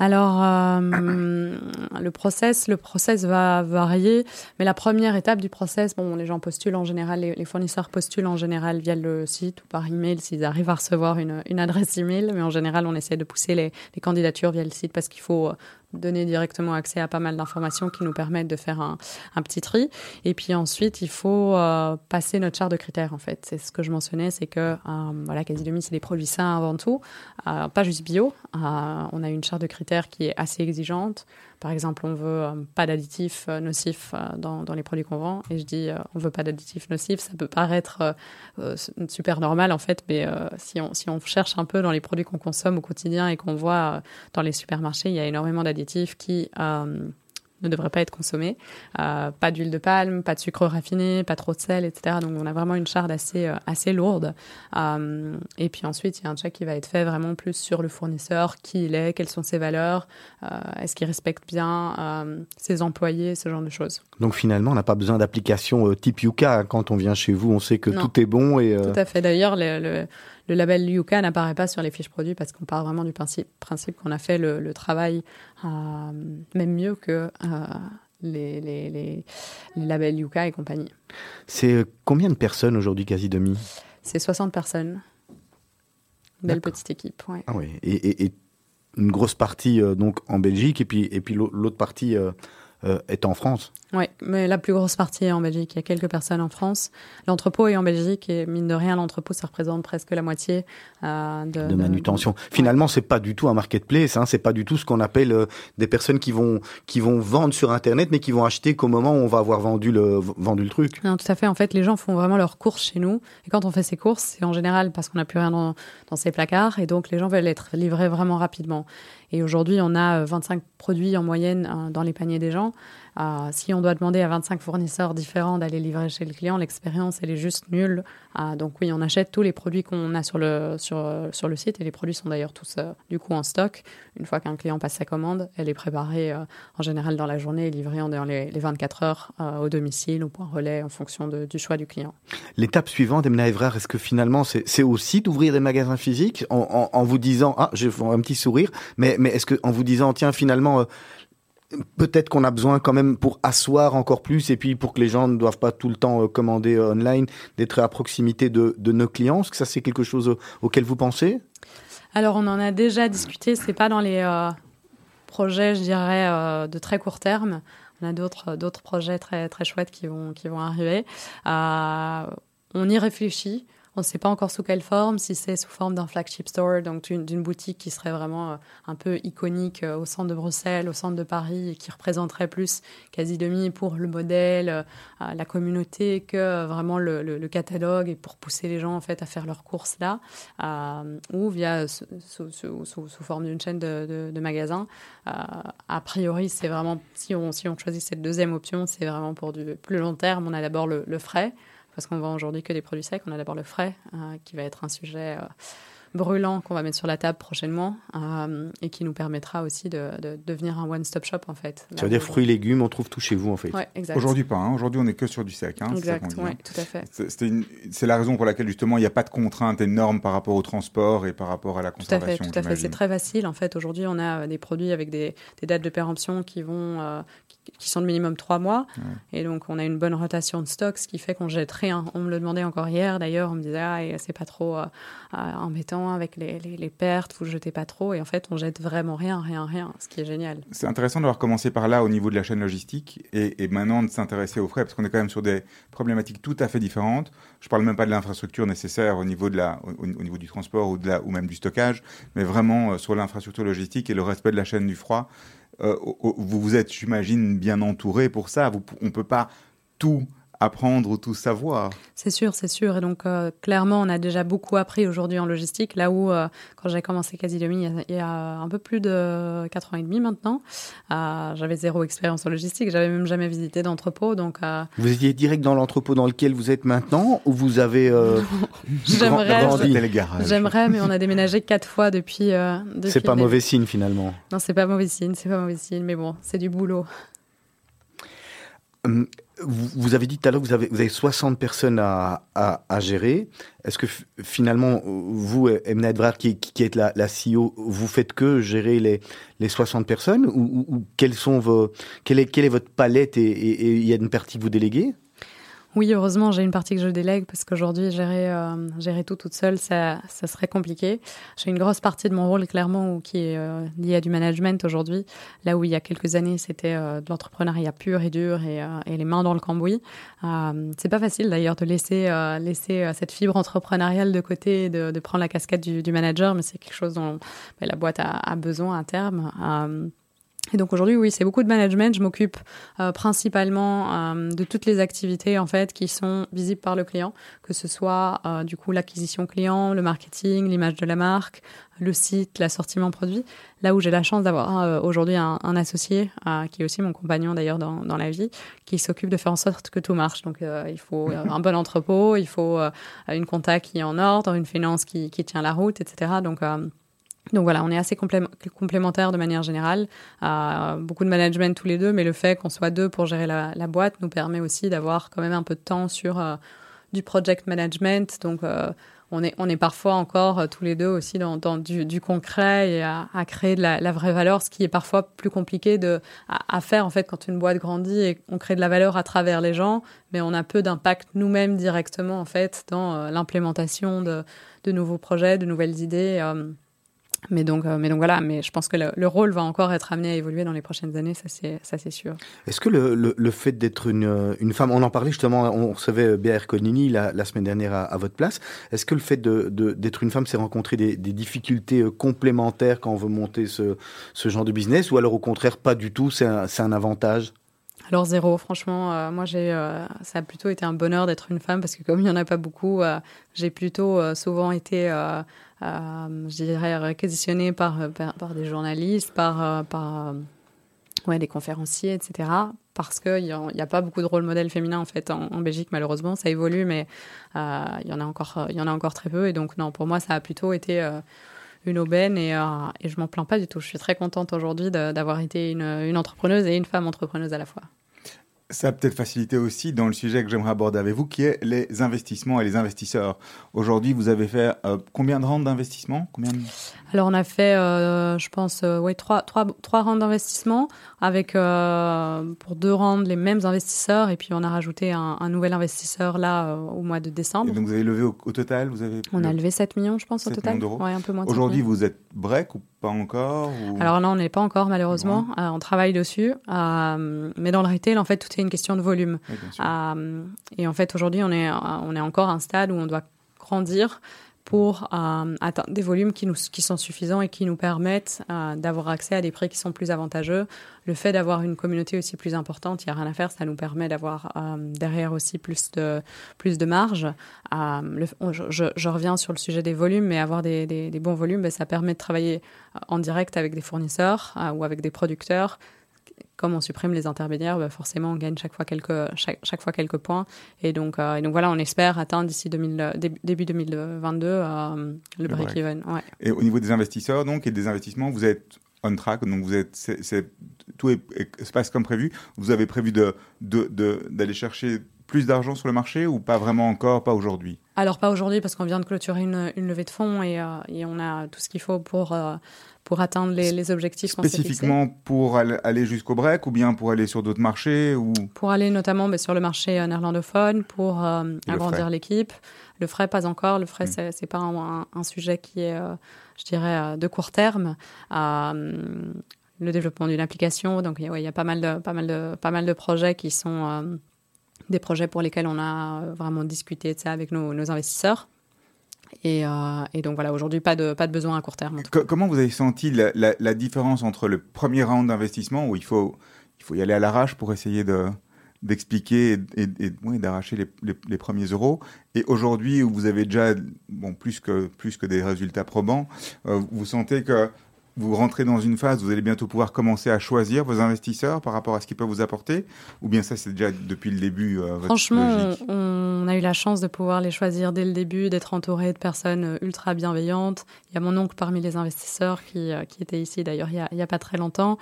Alors, euh, le process, le process va varier, mais la première étape du process, bon, les gens postulent en général, les, fournisseurs postulent en général via le site ou par email s'ils arrivent à recevoir une, une, adresse email, mais en général, on essaie de pousser les, les candidatures via le site parce qu'il faut donner directement accès à pas mal d'informations qui nous permettent de faire un, petit tri. Et puis ensuite, il faut euh, passer notre charte de critères, en fait. C'est ce que je mentionnais, c'est que, euh, voilà, quasi demi, c'est des produits sains avant tout, euh, pas juste bio. on a une charte de critères qui est assez exigeante. Par exemple, on veut euh, pas d'additifs euh, nocifs euh, dans, dans, les produits qu'on vend. Et je dis, on veut pas d'additifs nocifs. Ça peut paraître super normal en fait, mais si, on, si on cherche un peu dans les produits qu'on consomme au quotidien et qu'on voit dans les supermarchés, il y a énormément d'additifs qui ne devrait pas être consommé. Euh, pas d'huile de palme, pas de sucre raffiné, pas trop de sel, etc. Donc on a vraiment une charge assez, euh, assez lourde. Euh, et puis ensuite, il y a un check qui va être fait vraiment plus sur le fournisseur, qui il est, quelles sont ses valeurs, est-ce qu'il respecte bien ses employés, ce genre de choses. Donc finalement, on n'a pas besoin d'application type Yuka. Quand on vient chez vous, on sait que tout est bon. Et, Tout à fait. D'ailleurs, le, le le label Yuka n'apparaît pas sur les fiches produits parce qu'on part vraiment du principe, principe qu'on a fait le, travail euh, même mieux que euh, les, les, les, labels Yuka et compagnie. C'est euh, combien de personnes aujourd'hui, quasi demi? C'est 60 personnes. Belle petite équipe, ouais. Ah oui, et, et, une grosse partie donc en Belgique et puis, et puis l'autre partie est en France. Oui, mais la plus grosse partie est en Belgique. Il y a quelques personnes en France. L'entrepôt est en Belgique et mine de rien, l'entrepôt, ça représente presque la moitié euh, de, de, manutention. Finalement, c'est pas du tout un marketplace. Hein, c'est pas du tout ce qu'on appelle euh, des personnes qui vont qui vont vendre sur Internet, mais qui vont acheter qu'au moment où on va avoir vendu le vendu le truc. Non, tout à fait. En fait, les gens font vraiment leurs courses chez nous. Et quand on fait ces courses, c'est en général parce qu'on n'a plus rien dans, dans ces placards et donc les gens veulent être livrés vraiment rapidement. Et aujourd'hui, on a 25 euh, produits en moyenne dans les paniers des gens. Euh, si on doit demander à 25 fournisseurs différents d'aller livrer chez le client, l'expérience, elle est juste nulle. Euh, donc oui, on achète tous les produits qu'on a sur le, sur, sur le site et les produits sont d'ailleurs tous euh, du coup en stock. Une fois qu'un client passe sa commande, elle est préparée en général dans la journée et livrée dans les, les 24 heures au domicile ou point relais en fonction de, du choix du client. L'étape suivante, Emna Evrard, est-ce que finalement c'est aussi d'ouvrir des magasins physiques en, en, vous disant, ah, j'ai un petit sourire, mais, mais est-ce que en vous disant, tiens, finalement, peut-être qu'on a besoin quand même pour asseoir encore plus et puis pour que les gens ne doivent pas tout le temps euh, commander euh, online, d'être à proximité de, nos clients. Est-ce que ça c'est quelque chose auquel vous pensez? Alors on en a déjà discuté, c'est pas dans les euh, projets, je dirais, de très court terme. On a d'autres projets très très chouettes qui vont arriver. on y réfléchit. On ne sait pas encore sous quelle forme, si c'est sous forme d'un flagship store, donc d'une boutique qui serait vraiment euh, un peu iconique euh, au centre de Bruxelles, au centre de Paris, et qui représenterait plus quasi demi pour le modèle, euh, la communauté, que vraiment le, catalogue et pour pousser les gens en fait à faire leurs courses là, ou via sous, forme d'une chaîne de, magasins. a priori, c'est vraiment si on si on choisit cette deuxième option, c'est vraiment pour du plus long terme. On a d'abord le frais parce qu'on vend aujourd'hui que des produits secs. On a d'abord le frais, euh, qui va être un sujet euh, brûlant qu'on va mettre sur la table prochainement euh, et qui nous permettra aussi de, devenir un one-stop shop en fait. Ça veut dire fruits, légumes, on trouve tout chez vous en fait. Ouais, Aujourd'hui pas, hein. aujourd'hui on est que sur du sec. Hein, exact, oui, tout à fait. C'est la raison pour laquelle justement il n'y a pas de contraintes énormes par rapport au transport et par rapport à la conservation. Tout à fait, tout à fait. C'est très facile en fait. Aujourd'hui on a des produits avec des, dates de péremption qui vont, qui sont de minimum trois mois. Et donc, on a une bonne rotation de stock, ce qui fait qu'on jette rien. On me le demandait encore hier, d'ailleurs. On me disait, ah, c'est pas trop euh, euh, embêtant avec les, les, pertes, vous jetez pas trop. Et en fait, on jette vraiment rien, rien, rien, ce qui est génial. C'est intéressant d'avoir commencé par là au niveau de la chaîne logistique et, et maintenant de s'intéresser aux frais, parce qu'on est quand même sur des problématiques tout à fait différentes. Je parle même pas de l'infrastructure nécessaire au niveau, de la, au, niveau du transport ou, de la, ou même du stockage, mais vraiment euh, sur l'infrastructure logistique et le respect de la chaîne du froid. Euh, vous vous êtes, j'imagine, bien entouré pour ça. on ne peut pas tout apprendre ou tout savoir. C'est sûr, c'est sûr. Et donc, euh, clairement, on a déjà beaucoup appris aujourd'hui en logistique, là où, euh, quand j'ai commencé quasi demi, il y, a, un peu plus de 4 ans et demi maintenant, j'avais zéro expérience en logistique, j'avais même jamais visité d'entrepôt. Donc, Vous étiez direct dans l'entrepôt dans lequel vous êtes maintenant, ou vous avez J'aimerais, j'aimerais, mais on a déménagé quatre fois depuis. depuis c'est pas mauvais signe finalement. Non, c'est pas mauvais signe, c'est pas mauvais signe, mais bon, c'est du boulot. Hum, vous, avez dit tout à l'heure que vous avez, vous avez 60 personnes à, gérer. Est-ce que finalement, vous, Emna Edvard, qui, qui êtes la, CEO, vous faites que gérer les, les 60 personnes ou, ou, quelles sont vos, quelle, est, quelle est votre palette et il y a une partie que vous déléguez? Oui, heureusement, j'ai une partie que je délègue parce qu'aujourd'hui, gérer, euh, gérer tout toute seule, ça, ça serait compliqué. J'ai une grosse partie de mon rôle, clairement, qui est euh, liée à du management aujourd'hui. Là où il y a quelques années, c'était euh, de l'entrepreneuriat pur et dur et, et, les mains dans le cambouis. c'est pas facile d'ailleurs de laisser, laisser cette fibre entrepreneuriale de côté et de, prendre la casquette du, manager, mais c'est quelque chose dont bah, la boîte a, besoin à terme. Et donc aujourd'hui, oui, c'est beaucoup de management. Je m'occupe euh, principalement euh, de toutes les activités en fait qui sont visibles par le client, que ce soit euh, du coup l'acquisition client, le marketing, l'image de la marque, le site, l'assortiment produit. Là où j'ai la chance d'avoir aujourd'hui un, un, associé qui est aussi mon compagnon d'ailleurs dans, dans, la vie, qui s'occupe de faire en sorte que tout marche. Donc il faut un bon entrepôt, il faut une compta qui est en ordre, une finance qui, qui tient la route, etc. Donc donc voilà, on est assez complémentaires de manière générale. Euh, beaucoup de management tous les deux, mais le fait qu'on soit deux pour gérer la, boîte nous permet aussi d'avoir quand même un peu de temps sur euh, du project management. Donc euh, on, est, on est parfois encore euh, tous les deux aussi dans, dans du, du, concret et à, à créer de la, la, vraie valeur, ce qui est parfois plus compliqué de, à, à, faire en fait quand une boîte grandit et on crée de la valeur à travers les gens, mais on a peu d'impact nous-mêmes directement en fait dans euh, l'implémentation de, de, nouveaux projets, de nouvelles idées. Mais donc, euh, mais donc voilà, mais je pense que le, rôle va encore être amené à évoluer dans les prochaines années, ça c'est, ça c'est sûr. Est-ce que le, le, le fait d'être une, euh, une femme, on en parlait justement, on recevait B.R. Conini la, la semaine dernière à, à votre place, est-ce que le fait de, d'être une femme, c'est rencontrer des, des, difficultés euh, complémentaires quand on veut monter ce, ce genre de business, ou alors au contraire pas du tout, c'est c'est un avantage? Alors zéro, franchement, moi j'ai, ça a plutôt été un bonheur d'être une femme parce que comme il y en a pas beaucoup, j'ai plutôt souvent été euh, je dirais, réquisitionné par, par, des journalistes, par, euh, des conférenciers, etc. Parce qu'il n'y a, pas beaucoup de rôle modèle féminin en fait en, Belgique malheureusement. Ça évolue, mais il y en a encore, il y en a encore très peu. Et donc non, pour moi, ça a plutôt été une aubaine et, et je m'en plains pas du tout. Je suis très contente aujourd'hui d'avoir été une, une entrepreneuse et une femme entrepreneuse à la fois. Ça a peut-être facilité aussi dans le sujet que j'aimerais aborder avec vous, qui est les investissements et les investisseurs. Aujourd'hui, vous avez fait euh, combien de rounds d'investissement? Combien Alors, on a fait, euh, je pense, euh, ouais, trois, trois, trois rounds d'investissement avec, pour deux rounds, les mêmes investisseurs. Et puis, on a rajouté un, nouvel investisseur là au mois de décembre. Et donc, vous avez levé au, total vous avez On a levé 7 millions, je pense, au total. Ouais, un peu moins Aujourd'hui, vous êtes break ou pas encore Alors là, on n'est pas encore, malheureusement. on travaille dessus. mais dans le retail, en fait, tout est une question de volume. Euh, et en fait, aujourd'hui, on est, on est encore à un stade où on doit grandir pour euh, atteindre des volumes qui, nous, qui sont suffisants et qui nous permettent euh, d'avoir accès à des prix qui sont plus avantageux. Le fait d'avoir une communauté aussi plus importante, il n'y a rien à faire, ça nous permet d'avoir derrière aussi plus de, plus de marge. Le, je, je, reviens sur le sujet des volumes, mais avoir des, des, bons volumes, ben, ça permet de travailler en direct avec des fournisseurs ou avec des producteurs comme on supprime les intermédiaires, bah, forcément on gagne chaque fois quelques, chaque, chaque fois quelques points. Et donc, euh, et donc voilà, on espère atteindre d'ici début 2022 euh, le break-even. Ouais. Et au niveau des investisseurs donc et des investissements, vous êtes on track, donc vous êtes, tout se passe comme prévu. Vous avez prévu de, d'aller chercher plus d'argent sur le marché ou pas vraiment encore, pas aujourd'hui? Alors pas aujourd'hui parce qu'on vient de clôturer une, une levée de fonds et, euh, et, on a tout ce qu'il faut pour pour atteindre les, les objectifs Spécifiquement pour aller jusqu'au break ou bien pour aller sur d'autres marchés ou... Pour aller notamment bah, sur le marché euh, néerlandophone, pour euh, agrandir l'équipe. Le frais, pas encore. Le frais, ce c'est pas un, sujet qui est, euh, je dirais, de court terme. le développement d'une application. Donc, il y a pas mal, de, pas, mal de, pas mal de projets qui sont des projets pour lesquels on a vraiment discuté de ça avec nos, nos investisseurs. Euh, et, donc voilà, aujourd'hui, pas de, pas de besoin à court terme. comment vous avez senti la, la, différence entre le premier round d'investissement où il faut, il faut y aller à l'arrache pour essayer de d'expliquer et, et, d'arracher les, les, premiers euros? Et aujourd'hui, où vous avez déjà bon, plus, que, plus que des résultats probants, euh, vous sentez que vous rentrez dans une phase où vous allez bientôt pouvoir commencer à choisir vos investisseurs par rapport à ce qu'ils peuvent vous apporter Ou bien ça, c'est déjà depuis le début euh, Franchement, on, a eu la chance de pouvoir les choisir dès le début, d'être entouré de personnes euh, ultra bienveillantes. Il y a mon oncle parmi les investisseurs qui, euh, qui était ici d'ailleurs il n'y a, pas très longtemps,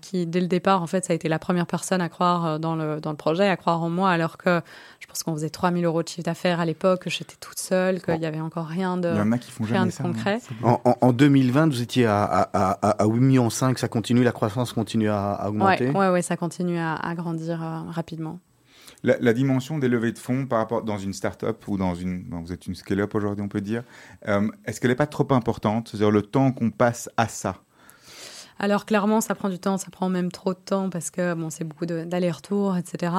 qui dès le départ, en fait, ça a été la première personne à croire dans le, dans le projet, à croire en moi, alors que je pense qu'on faisait 3000 euros de chiffre d'affaires à l'époque, que j'étais toute seule, qu'il n'y avait encore rien de, rien de concret. En, en, 2020, vous étiez à à, 8 millions 5, ça continue, la croissance continue à, augmenter. Oui, ouais, ouais, ça continue à, grandir euh, rapidement. La, dimension des levées de fonds par rapport dans une start-up ou dans une, vous êtes une scale-up aujourd'hui, on peut dire, euh, est-ce qu'elle n'est pas trop importante? C'est-à-dire le temps qu'on passe à ça? Alors clairement, ça prend du temps, ça prend même trop de temps parce que bon, c'est beaucoup d'aller-retour, etc.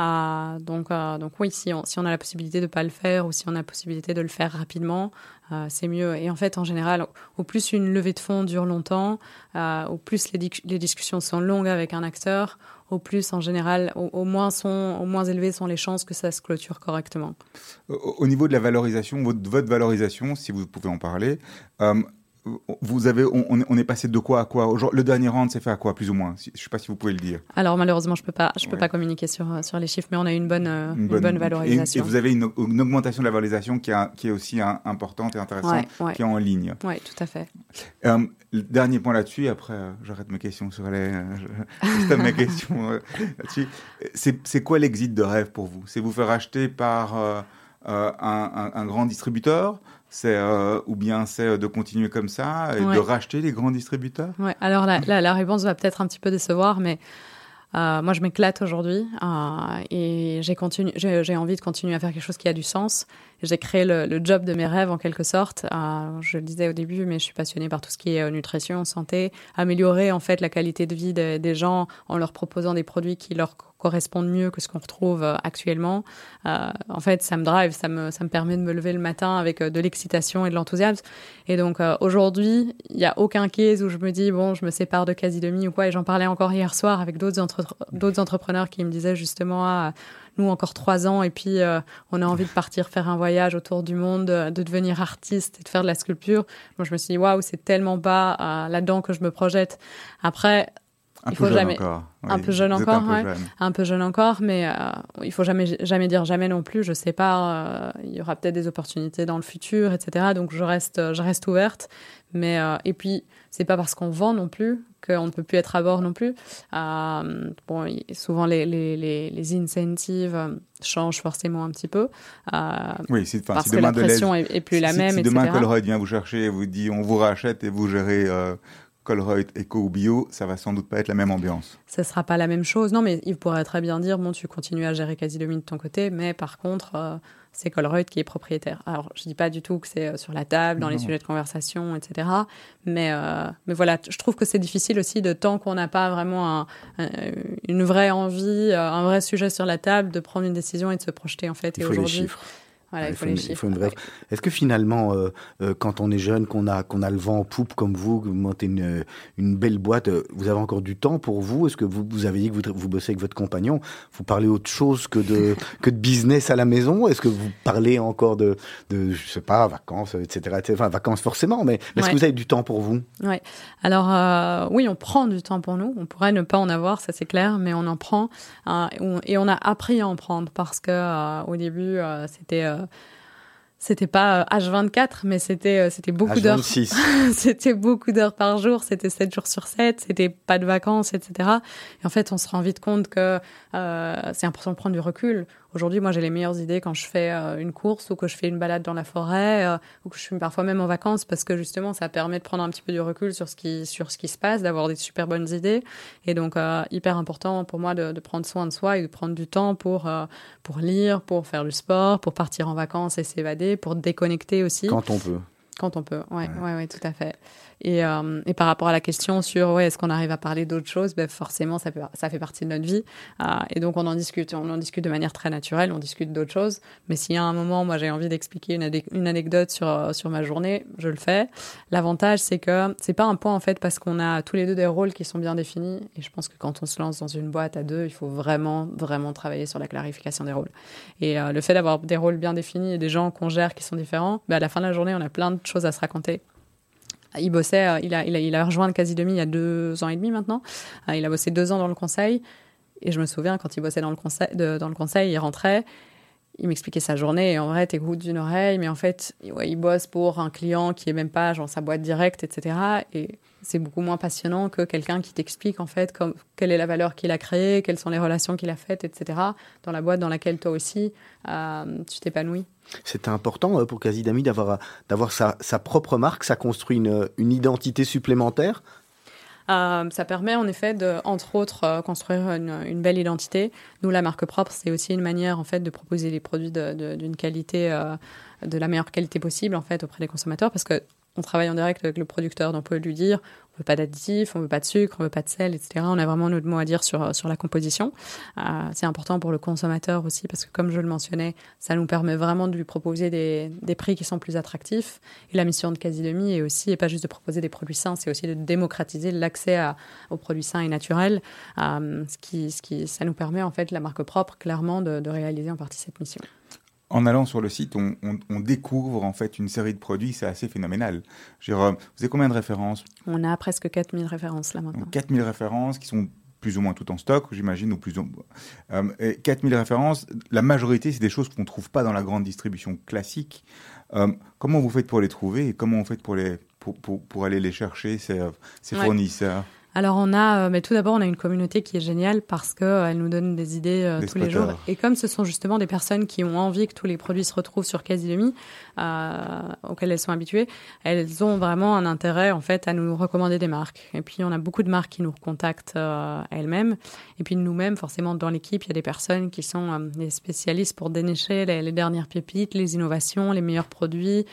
Euh, donc, euh, donc oui, si on, a la possibilité de ne pas le faire ou si on a la possibilité de le faire rapidement, euh, c'est mieux. Et en fait, en général, au plus une levée de fonds dure longtemps, au plus les, discussions sont longues avec un acteur, au plus en général, au, moins sont, au moins élevées sont les chances que ça se clôture correctement. Au, niveau de la valorisation, votre, valorisation, si vous pouvez en parler, vous avez, on, est passé de quoi à quoi Le dernier round s'est fait à quoi, plus ou moins Je ne sais pas si vous pouvez le dire. Alors malheureusement, je peux pas, je peux pas communiquer sur sur les chiffres, mais on a une bonne, euh, une, bonne, valorisation. Et, vous avez une, augmentation de la valorisation qui, qui est aussi importante et intéressante, qui est en ligne. Oui, tout à fait. Euh, le dernier point là-dessus, après euh, j'arrête mes questions sur les, je, mes questions là-dessus. C'est quoi l'exit de rêve pour vous? C'est vous faire acheter par un, un grand distributeur c'est euh, ou bien c'est euh, de continuer comme ça et de racheter les grands distributeurs? Ouais. Alors la, la, réponse va peut-être un petit peu décevoir, mais euh, moi je m'éclate aujourd'hui et j'ai j'ai envie de continuer à faire quelque chose qui a du sens. J'ai créé le, job de mes rêves en quelque sorte. je le disais au début, mais je suis passionnée par tout ce qui est nutrition, santé, améliorer en fait la qualité de vie des gens en leur proposant des produits qui leur correspondent mieux que ce qu'on retrouve euh, actuellement. Euh, en fait, ça me drive, ça me, ça me permet de me lever le matin avec euh, de l'excitation et de l'enthousiasme. Et donc aujourd'hui, il n'y a aucun case où je me dis, bon, je me sépare de quasi demi ou quoi. Et j'en parlais encore hier soir avec d'autres d'autres entrepreneurs qui me disaient justement, ah, nous encore trois ans et puis on a envie de partir faire un voyage autour du monde, de devenir artiste et de faire de la sculpture. Moi, je me suis dit, waouh, c'est tellement pas là-dedans que je me projette. Après, Un il peu faut jeune jamais. encore. Un peu jeune encore, un peu ouais. jeune. un peu jeune encore, mais euh, il faut jamais jamais dire jamais non plus. Je sais pas, euh, il y aura peut-être des opportunités dans le futur, etc. Donc je reste je reste ouverte. Mais euh, et puis c'est pas parce qu'on vend non plus qu'on ne peut plus être à bord non plus. Euh, bon, souvent les les les, les incentives euh, changent forcément un petit peu euh, Oui, si, enfin, parce si que demain la pression est, est plus la si, même, Si etc. demain Colruyt vient vous chercher et vous dit on vous rachète et vous gérez euh, Colruyt Eco ou Bio, ça va sans doute pas être la même ambiance. ce sera pas la même chose. Non, mais il pourrait très bien dire bon, tu continues à gérer quasi demi de ton côté, mais par contre, euh, c'est Colruyt qui est propriétaire. Alors, je dis pas du tout que c'est euh, sur la table, dans les sujets de conversation, etc. Mais, euh, mais voilà, je trouve que c'est difficile aussi de tant qu'on n'a pas vraiment un- un- une vraie envie, un vrai sujet sur la table, de prendre une décision et de se projeter en fait. Il et faut les aujourd'hui, chiffres. Voilà, il il faut une- il chiffres. faut une vraie- Est-ce que finalement, euh, euh, quand on est jeune, qu'on a, qu'on a le vent en poupe comme vous, que vous montez une, une belle boîte, euh, vous avez encore du temps pour vous? Est-ce que vous, vous avez dit que vous, vous bossez avec votre compagnon? Vous parlez autre chose que de, que de business à la maison? Est-ce que vous parlez encore de, de, je sais pas, vacances, etc. etc. Enfin, vacances forcément, mais est-ce Ouais. que vous avez du temps pour vous? Alors euh, oui, on prend du temps pour nous. On pourrait ne pas en avoir, ça c'est clair, mais on en prend euh, et on- a appris à en prendre parce que au début c'était c'était pas euh, H24, mais c'était euh, c'était beaucoup d'heures. H26. c'était beaucoup d'heures par jour, c'était 7 jours sur 7, c'était pas de vacances, etc. Et en fait, on se rend vite compte que euh, c'est important de prendre du recul. Aujourd'hui, moi, j'ai les meilleures idées quand je fais euh, une course ou que je fais une balade dans la forêt euh, ou que je suis parfois même en vacances parce que justement, ça permet de prendre un petit peu du recul sur ce qui, sur ce qui se passe, d'avoir des super bonnes idées. Et donc, euh, hyper important pour moi de, de prendre soin de soi et de prendre du temps pour, euh, pour lire, pour faire du sport, pour partir en vacances et s'évader, pour déconnecter aussi. Quand on peut. Quand on peut, ouais, ouais, ouais, tout à fait. Et, euh, et par rapport à la question sur ouais, est-ce qu'on arrive à parler d'autres choses, ben forcément ça, fait partie de notre vie. Euh, et donc on en discute, on en discute de manière très naturelle, on discute d'autres choses. Mais s'il y a un moment, moi j'ai envie d'expliquer une, anecdote sur, euh, sur ma journée, je le fais. L'avantage c'est que c'est pas un point en fait parce qu'on a tous les deux des rôles qui sont bien définis. Et je pense que quand on se lance dans une boîte à deux, il faut vraiment, vraiment travailler sur la clarification des rôles. Et le fait d'avoir des rôles bien définis et des gens qu'on gère qui sont différents, ben, à la fin de la journée, on a plein de choses à se raconter. Il bossait, euh, il a, il a, il a rejoint le quasi demi il y a deux ans et demi maintenant. Euh, Il a bossé deux ans dans le conseil. Et je me souviens, quand il bossait dans le conseil, dans le conseil il rentrait, il m'expliquait sa journée. Et en vrai, t'écoutes d'une oreille, mais en fait, ouais, il bosse pour un client qui est même pas genre sa boîte directe, etc. Et c'est beaucoup moins passionnant que quelqu'un qui t'explique en fait comme, quelle est la valeur qu'il a créée, quelles sont les relations qu'il a faites, etc. Dans la boîte dans laquelle toi aussi euh, tu t'épanouis. C'était important euh, pour Kazidami d'avoir d'avoir sa, sa propre marque, ça construit une, une identité supplémentaire. Euh, ça permet en effet de, entre autres, euh, construire une, belle identité. Nous, la marque propre, c'est aussi une manière en fait de proposer des produits d'une qualité, euh, de la meilleure qualité possible en fait auprès des consommateurs, parce que on travaille en direct avec le producteur, donc on peut lui dire on veut pas d'additifs, on veut pas de sucre, on veut pas de sel, etc. On a vraiment notre mot à dire sur sur la composition. Euh, c'est important pour le consommateur aussi parce que comme je le mentionnais, ça nous permet vraiment de lui proposer des, des prix qui sont plus attractifs. Et la mission de Casidemi est aussi, et pas juste de proposer des produits sains, c'est aussi de démocratiser l'accès aux produits sains et naturels, euh, ce, qui, ce qui, ça nous permet en fait, la marque propre, clairement, de, de réaliser en partie cette mission. En allant sur le site, on, on- on découvre en fait une série de produits, c'est assez phénoménal. Dire, euh, vous avez combien de références? On a presque 4000 références là maintenant. Donc 4000 références qui sont plus ou moins toutes en stock, j'imagine, ou plus ou euh, et 4000 références, la majorité, c'est des choses qu'on ne trouve pas dans la grande distribution classique. Euh, comment vous faites pour les trouver et comment vous faites pour, les, pour, pour, pour aller les chercher, ces, euh, ces Ouais. fournisseurs? Alors on a, euh, mais tout d'abord on a une communauté qui est géniale parce que euh, elle nous donne des idées euh, Des tous les jours. Et comme ce sont justement des personnes qui ont envie que tous les produits se retrouvent sur Casidemi, euh, auxquelles elles sont habituées, elles ont vraiment un intérêt en fait à nous recommander des marques. Et puis on a beaucoup de marques qui nous recontactent euh, elles-mêmes. Et puis nous-mêmes, forcément dans l'équipe, il y a des personnes qui sont des spécialistes pour dénicher les, les dernières pépites, les innovations, les meilleurs produits.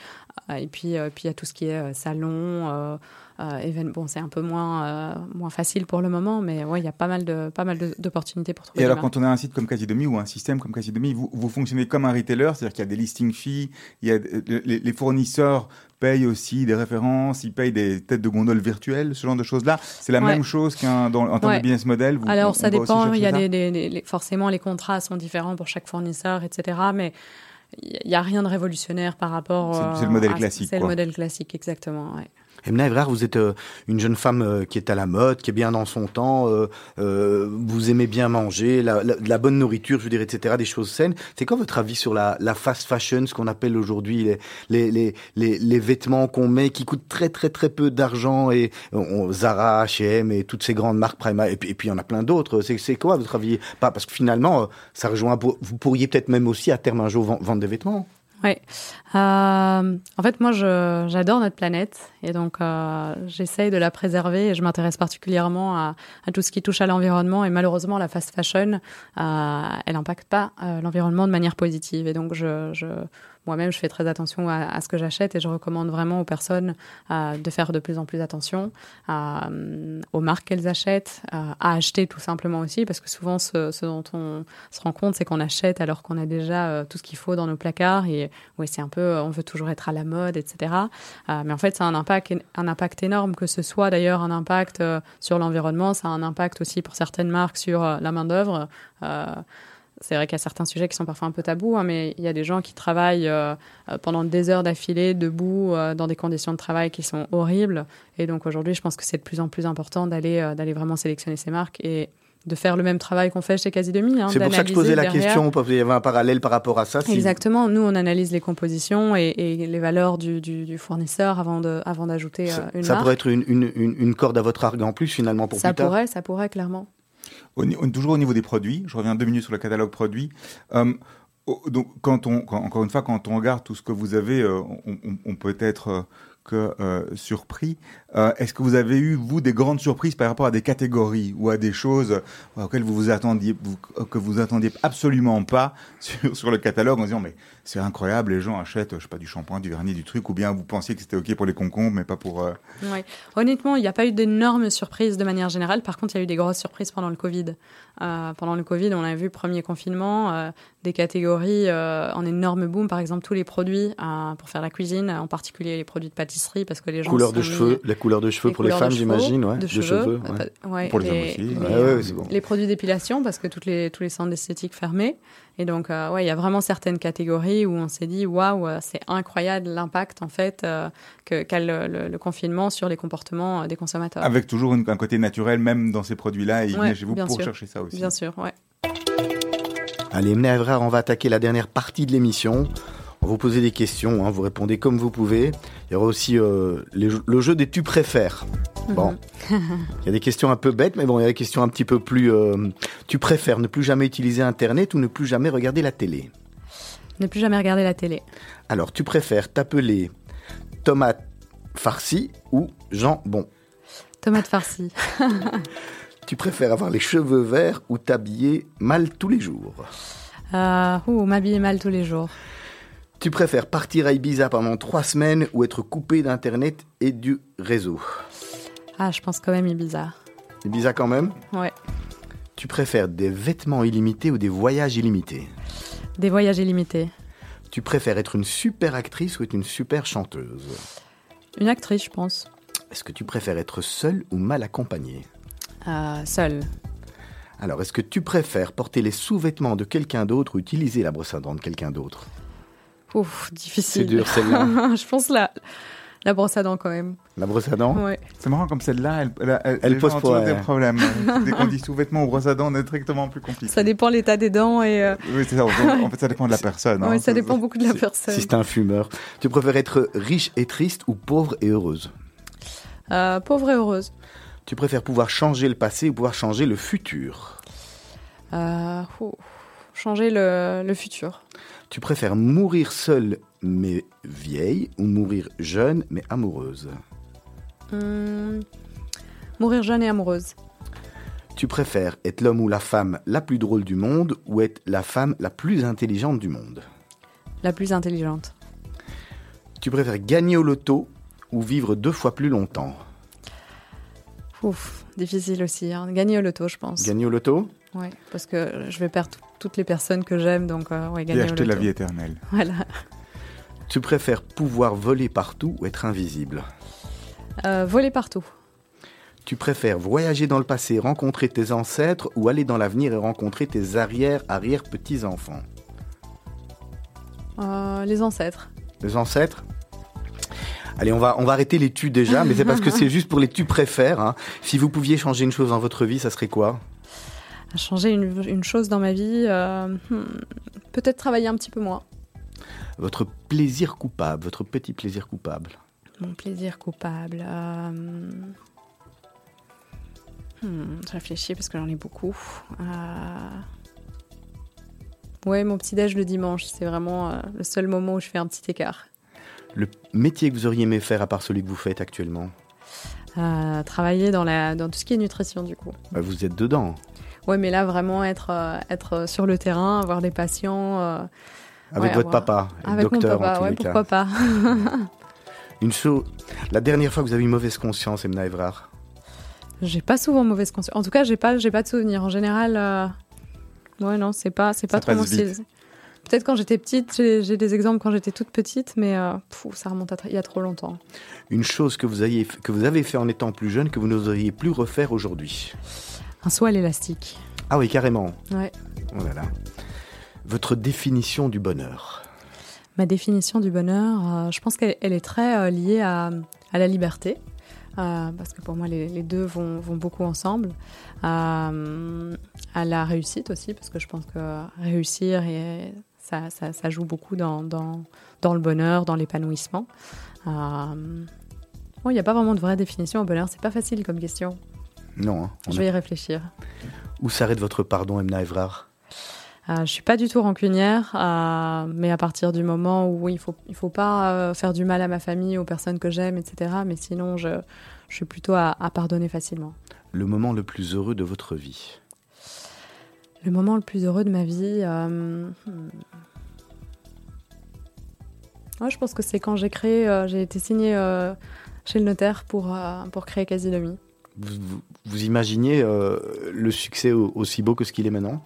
Et puis puis il y a tout ce qui est salon. Euh, euh, bon, c'est un peu moins, euh, moins facile pour le moment, mais ouais, il y a pas mal de pas mal d'opportunités pour trouver. Et alors, marques. quand on a un site comme Casidemi ou un système comme Casidemi, vous, vous fonctionnez comme un retailer, c'est-à-dire qu'il y a des listing fees, il y a, les, les fournisseurs payent aussi des références, ils payent des têtes de gondole virtuelles, ce genre de choses-là. C'est la Ouais. même chose qu'un dans- en termes Ouais. de business model. vous- Alors on- ça on dépend, il y a des, des- des- forcément les contrats sont différents pour chaque fournisseur, etc. Mais il n'y a rien de révolutionnaire par rapport. C'est- euh, le modèle classique, C'est le modèle classique, exactement. ouais. Emna Evrard, vous êtes euh, une jeune femme euh, qui est à la mode, qui est bien dans son temps, euh, vous aimez bien manger, la, la, bonne nourriture, je veux dire, etc., des choses saines. C'est quoi votre avis sur la, fast fashion, ce qu'on appelle aujourd'hui les, vêtements qu'on met qui coûtent très très très peu d'argent et Zara, H&M et toutes ces grandes marques Prima et puis, il y en a plein d'autres. C'est, c'est quoi votre avis? Pas parce que finalement, ça rejoint. Vous pourriez peut-être même aussi à terme un jour vendre des vêtements. Oui. Euh, en fait, moi, j'adore notre planète et donc euh, j'essaye de la préserver et je m'intéresse particulièrement à, à, tout ce qui touche à l'environnement et malheureusement, la fast fashion, euh, elle n'impacte pas euh, l'environnement de manière positive et donc je, je moi-même, je fais très attention à, ce que j'achète et je recommande vraiment aux personnes euh, de faire de plus en plus attention euh, aux marques qu'elles achètent, euh, à acheter tout simplement aussi, parce que souvent, ce, dont on se rend compte, c'est qu'on achète alors qu'on a déjà tout ce qu'il faut dans nos placards et ouais, c'est un peu, on veut toujours être à la mode, etc. mais en fait, ça a un impact, un impact énorme, que ce soit d'ailleurs un impact sur l'environnement, ça a un impact aussi pour certaines marques sur la main d'œuvre. C'est vrai qu'il y a certains sujets qui sont parfois un peu tabous, hein, mais il y a des gens qui travaillent euh, euh, pendant des heures d'affilée, debout, euh, dans des conditions de travail qui sont horribles. Et donc aujourd'hui, je pense que c'est de plus en plus important d'aller d'aller vraiment sélectionner ces marques et de faire le même travail qu'on fait chez Quasi Demi. Hein, c'est pour ça que je posais la question, il y avait un parallèle par rapport à ça. Exactement, nous on analyse les compositions et, les valeurs du, du, fournisseur avant, de, avant d'ajouter une marque. Ça pourrait être une, une, une, corde à votre arc en plus finalement pour ça plus tard. Ça pourrait, ça pourrait clairement toujours au niveau des produits, je reviens deux minutes sur le catalogue produit. Euh, on, encore une fois, quand on regarde tout ce que vous avez, euh, on, peut être euh, que surpris. Est-ce que vous avez eu, vous, des grandes surprises par rapport à des catégories ou à des choses auxquelles vous vous attendiez, que vous attendiez absolument pas sur, sur le catalogue en disant, mais c'est incroyable, les gens achètent, je sais pas, du shampoing, du vernis, du truc, ou bien vous pensiez que c'était OK pour les concombres, mais pas pour... Euh, Honnêtement, il n'y a pas eu d'énormes surprises de manière générale. Par contre, il y a eu des grosses surprises pendant le Covid. Euh, pendant le Covid, on a vu premier confinement, euh, des catégories en énorme boom, par exemple tous les produits pour faire la cuisine, en particulier les produits de pâtisserie, parce que les gens... Couleur de cheveux, la couleur de cheveux pour les femmes, j'imagine, ouais. De, cheveux, pour les, hommes aussi. Les, bon. les produits d'épilation, parce que toutes les, tous les centres d'esthétique fermés. Et donc, euh, ouais, il y a vraiment certaines catégories où on s'est dit, waouh, euh, c'est incroyable l'impact en fait euh, que qu'a le, confinement sur les comportements des consommateurs. Avec toujours un côté naturel, même dans ces produits-là, imaginez-vous pour chercher ça aussi. Bien sûr, ouais. Allez, Mnèvra, on va attaquer la dernière partie de l'émission. Vous poser des questions, hein, vous répondez comme vous pouvez. Il y aura aussi le jeu des tu préfères. Bon, il y a des questions un peu bêtes, mais bon, il y a des questions un petit peu plus. Euh, tu préfères ne plus jamais utiliser Internet ou ne plus jamais regarder la télé? Ne plus jamais regarder la télé. Alors, tu préfères t'appeler tomate farcie ou Jean Bon? Tomate farcie. tu préfères avoir les cheveux verts ou t'habiller mal tous les jours? Euh, Ou m'habiller mal tous les jours. Tu préfères partir à Ibiza pendant trois semaines ou être coupé d'Internet et du réseau? Ah, je pense quand même Ibiza. Ibiza quand même? Ouais. Tu préfères des vêtements illimités ou des voyages illimités? Des voyages illimités. Tu préfères être une super actrice ou être une super chanteuse? Une actrice, je pense. Est-ce que tu préfères être seule ou mal accompagnée? Euh, Seule. Alors, est-ce que tu préfères porter les sous-vêtements de quelqu'un d'autre ou utiliser la brosse à dents de quelqu'un d'autre? Ouf, difficile. C'est dur celle-là. je pense là. La brosse à dents quand même. La brosse à dents Ouais. C'est marrant comme celle-là, elle, elle, pose pas des problèmes. Dès qu'on dit sous-vêtements ou brosse à dents, on est directement plus compliqué. Ça dépend l'état des dents et. Euh, oui, c'est ça. En fait, ça dépend de la personne. oui, hein. ça dépend beaucoup de la personne. Si c'est un fumeur. Tu préfères être riche et triste ou pauvre et heureuse euh, Pauvre et heureuse. Tu préfères pouvoir changer le passé ou pouvoir changer le futur? Euh, Changer le, le futur. Tu préfères mourir seule mais vieille ou mourir jeune mais amoureuse hmm, Mourir jeune et amoureuse. Tu préfères être l'homme ou la femme la plus drôle du monde ou être la femme la plus intelligente du monde La plus intelligente. Tu préfères gagner au loto ou vivre deux fois plus longtemps Ouf, difficile aussi. Hein. Gagner au loto, je pense. Gagner au loto Oui, parce que je vais perdre toutes les personnes que j'aime, donc euh, ouais, gagner Et acheter la vie éternelle. Voilà. Tu préfères pouvoir voler partout ou être invisible euh, Voler partout. Tu préfères voyager dans le passé, rencontrer tes ancêtres ou aller dans l'avenir et rencontrer tes arrière-arrière-petits-enfants euh, Les ancêtres. Les ancêtres Allez, on va, on va arrêter les tu déjà, mais c'est parce que c'est juste pour les tu préfères. Hein. Si vous pouviez changer une chose dans votre vie, ça serait quoi Changer une, une, chose dans ma vie, euh, hmm, peut-être travailler un petit peu moins. Votre plaisir coupable, votre petit plaisir coupable Mon plaisir coupable. Euh... Hmm, je réfléchis parce que j'en ai beaucoup. Euh... Ouais, mon petit-déj le dimanche, c'est vraiment euh, le seul moment où je fais un petit écart. Le métier que vous auriez aimé faire à part celui que vous faites actuellement? Euh, Travailler dans, la, dans tout ce qui est nutrition, du coup. Bah, vous êtes dedans. Ouais, mais là, vraiment être, euh, être sur le terrain, avoir des patients. Euh, avec ouais, votre avoir... papa, avec docteur, mon papa, ouais, pourquoi pas. Une chose, la dernière fois que vous avez eu mauvaise conscience, Emna Evrard? J'ai pas souvent mauvaise conscience. En tout cas, j'ai pas, j'ai pas de souvenirs. En général, euh... ouais, non, c'est pas, c'est pas Ça trop mon style. Peut-être quand j'étais petite, j'ai des exemples quand j'étais toute petite, mais euh, pfff, ça remonte à il y a trop longtemps. Une chose que vous, ayez, que vous avez fait en étant plus jeune que vous n'oseriez plus refaire aujourd'hui? Un saut à l'élastique. Ah oui, carrément. Ouais. Oh là là. Votre définition du bonheur Ma définition du bonheur, euh, je pense qu'elle elle est très euh, liée à, à la liberté. euh, parce que pour moi, les, les deux vont, vont beaucoup ensemble. À la réussite aussi, parce que je pense que réussir, et ça, ça, ça joue beaucoup dans, dans, dans le bonheur, dans l'épanouissement. Bon, il n'y a pas vraiment de vraie définition au bonheur, c'est pas facile comme question. Non. hein. Je a- vais y réfléchir. Où s'arrête votre pardon, Emna Evrard? Euh, je suis pas du tout rancunière, euh, mais à partir du moment où il faut il faut pas euh, faire du mal à ma famille, aux personnes que j'aime, etc. Mais sinon, je, je suis plutôt à, à pardonner facilement. Le moment le plus heureux de votre vie? Le moment le plus heureux de ma vie, euh, hmm. Ouais, je pense que c'est quand j'ai créé, j'ai été signée chez le notaire pour pour créer Casidomi. Vous, vous, imaginiez euh, le succès au- aussi beau que ce qu'il est maintenant?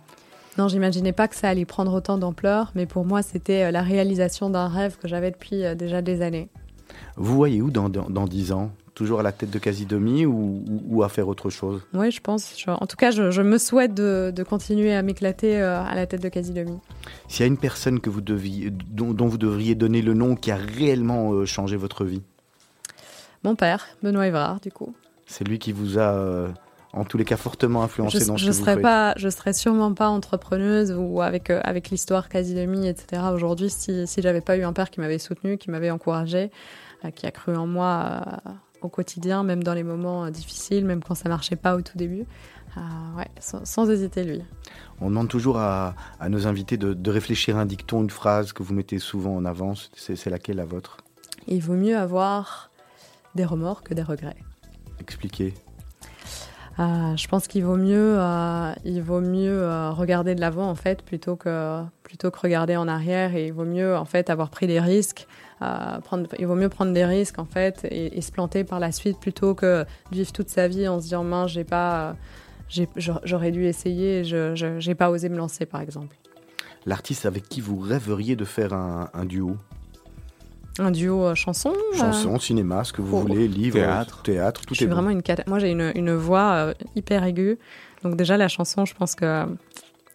Non, j'imaginais pas que ça allait prendre autant d'ampleur, mais pour moi, c'était euh, la réalisation d'un rêve que j'avais depuis euh, déjà des années. Vous voyez où dans, dans, dans 10 ans? Toujours à la tête de Casidomi ou, ou, ou à faire autre chose? Oui, je pense. Je- en tout cas, je, je me souhaite de, de continuer à m'éclater à la tête de Casidomi. S'il y a une personne que vous deviez, dont, dont vous devriez donner le nom qui a réellement changé votre vie, Mon père, Benoît Évrard, du coup. C'est lui qui vous a, euh, en tous les cas, fortement influencé Je, dans ce je que vous serais faites. pas, je serais sûrement pas entrepreneuse ou avec euh, avec l'histoire etc. Aujourd'hui, si si j'avais pas eu un père qui m'avait soutenu, qui m'avait encouragé, euh, qui a cru en moi euh, au quotidien, même dans les moments difficiles, même quand ça marchait pas au tout début. Euh, ouais, sans, sans hésiter lui. On demande toujours à, à nos invités de, de réfléchir à un dicton, une phrase que vous mettez souvent en avant. C'est c'est laquelle la vôtre? Il vaut mieux avoir des remords que des regrets. Expliquez. Euh, je pense qu'il vaut mieux, euh, il vaut mieux euh, regarder de l'avant en fait plutôt que plutôt que regarder en arrière. Et il vaut mieux en fait avoir pris des risques. euh, prendre, il vaut mieux prendre des risques en fait et, et se planter par la suite plutôt que de vivre toute sa vie en se disant mince j'ai pas, j'aurais dû essayer, et je je- j'ai pas osé me lancer par exemple. L'artiste avec qui vous rêveriez de faire un, un duo? Un duo euh, chanson. euh, Chanson, cinéma, ce que vous oh, voulez, livre, théâtre. théâtre, tout Je suis est bon. vraiment une Moi, j'ai une, une voix euh, hyper aiguë. Donc, déjà, la chanson, je pense que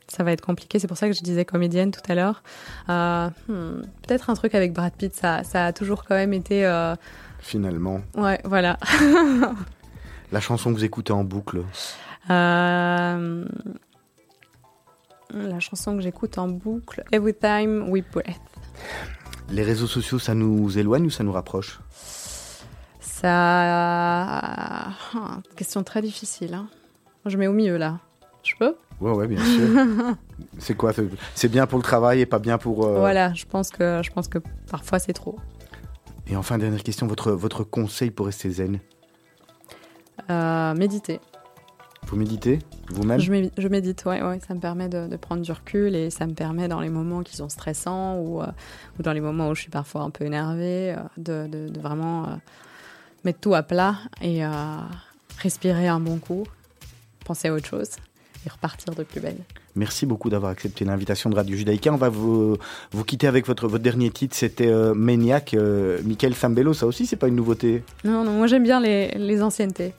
ça va être compliqué. C'est pour ça que je disais comédienne tout à l'heure. Euh, hmm, Peut-être un truc avec Brad Pitt. Ça, ça a toujours quand même été. euh, Finalement, Ouais, voilà. la chanson que vous écoutez en boucle, Euh, La chanson que j'écoute en boucle, Every Time We Breath. Les réseaux sociaux, ça nous éloigne ou ça nous rapproche? Ça. Ah, question très difficile. hein. Je mets au milieu là. Je peux? Ouais, ouais, bien sûr. c'est quoi c'est- C'est bien pour le travail et pas bien pour. euh, Voilà, je pense que, je pense que parfois c'est trop. Et enfin, dernière question, votre, votre conseil pour rester zen? Euh, méditer. Vous méditez vous-même Je, mé- je médite, ouais, ouais, ça me permet de, de prendre du recul et ça me permet dans les moments qui sont stressants ou, euh, ou dans les moments où je suis parfois un peu énervée, euh, de, de- de vraiment euh, mettre tout à plat et euh, respirer un bon coup, penser à autre chose et repartir de plus belle. Merci beaucoup d'avoir accepté l'invitation de Radio Judaïka. On va vous, vous quitter avec votre, votre dernier titre, c'était euh, Maniac, euh, Michael Sambello. Ça aussi, c'est pas une nouveauté. Non, non, moi j'aime bien les, les anciennetés.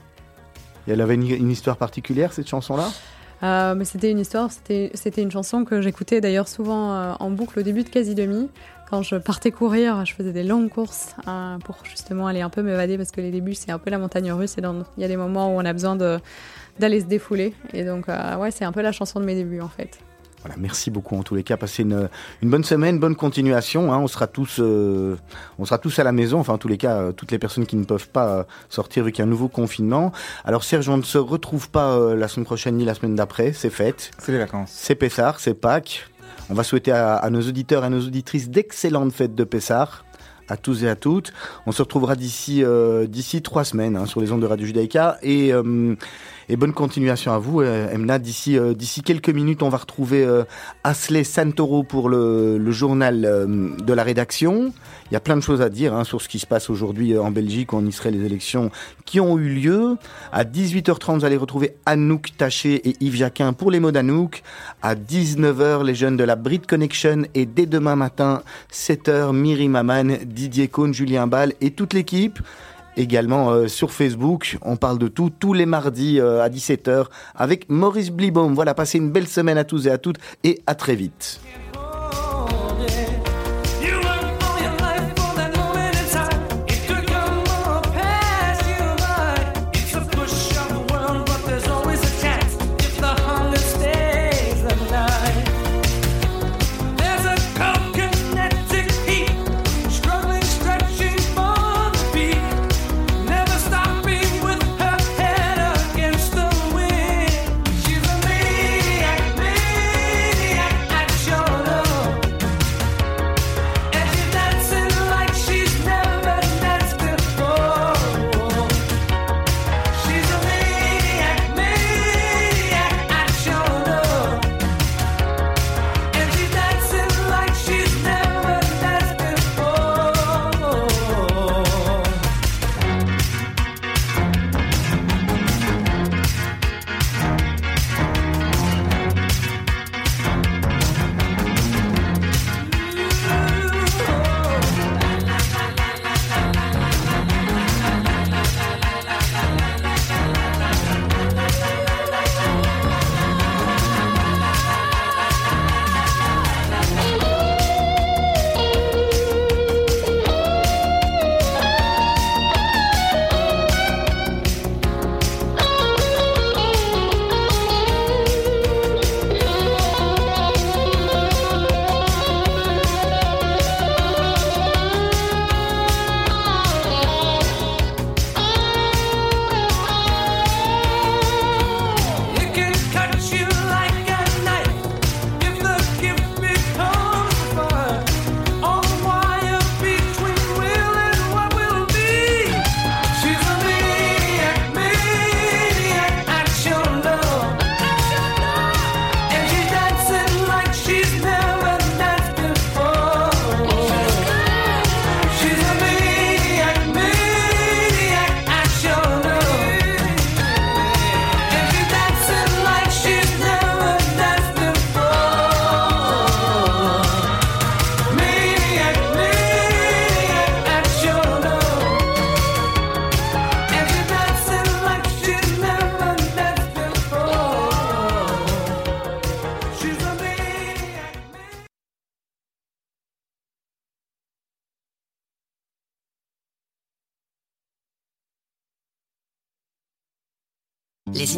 Et elle avait une, histoire particulière, cette chanson-là? Euh, mais c'était une histoire, c'était une chanson que j'écoutais d'ailleurs souvent euh, en boucle au début de Quasi Demi, quand je partais courir, je faisais des longues courses pour justement aller un peu m'évader parce que les débuts, c'est un peu la montagne russe et il y a des moments où on a besoin d'aller se défouler. Et donc, ouais, c'est un peu la chanson de mes débuts en fait. Voilà, merci beaucoup en tous les cas. Passez une, une bonne semaine, bonne continuation. Hein. On sera tous, euh, on sera tous à la maison. Enfin, en tous les cas, euh, toutes les personnes qui ne peuvent pas euh, sortir vu qu'il y a un nouveau confinement. Alors Serge, on ne se retrouve pas la semaine prochaine ni la semaine d'après. C'est fête. C'est les vacances. C'est Pessard, c'est Pâques. On va souhaiter à, à, nos auditeurs et à nos auditrices d'excellentes fêtes de Pessard à tous et à toutes. On se retrouvera d'ici d'ici trois semaines hein, sur les ondes de Radio Judaïka et et bonne continuation à vous, euh, Emna. D'ici euh, d'ici quelques minutes, on va retrouver euh, Asley Santoro pour le, le journal de la rédaction. Il y a plein de choses à dire hein, sur ce qui se passe aujourd'hui en Belgique, y serait les élections qui ont eu lieu. À 18h30, vous allez retrouver Anouk Taché et Yves Jacquin pour les mots d'Anouk. À 19h, les jeunes de la Brit Connection. Et dès demain matin, 7h, Miri Maman, Didier Cohn, Julien Ball et toute l'équipe également euh, sur Facebook. On parle de tout tous les mardis euh, à 17h avec Maurice Blibaum. Voilà, passez une belle semaine à tous et à toutes et à très vite.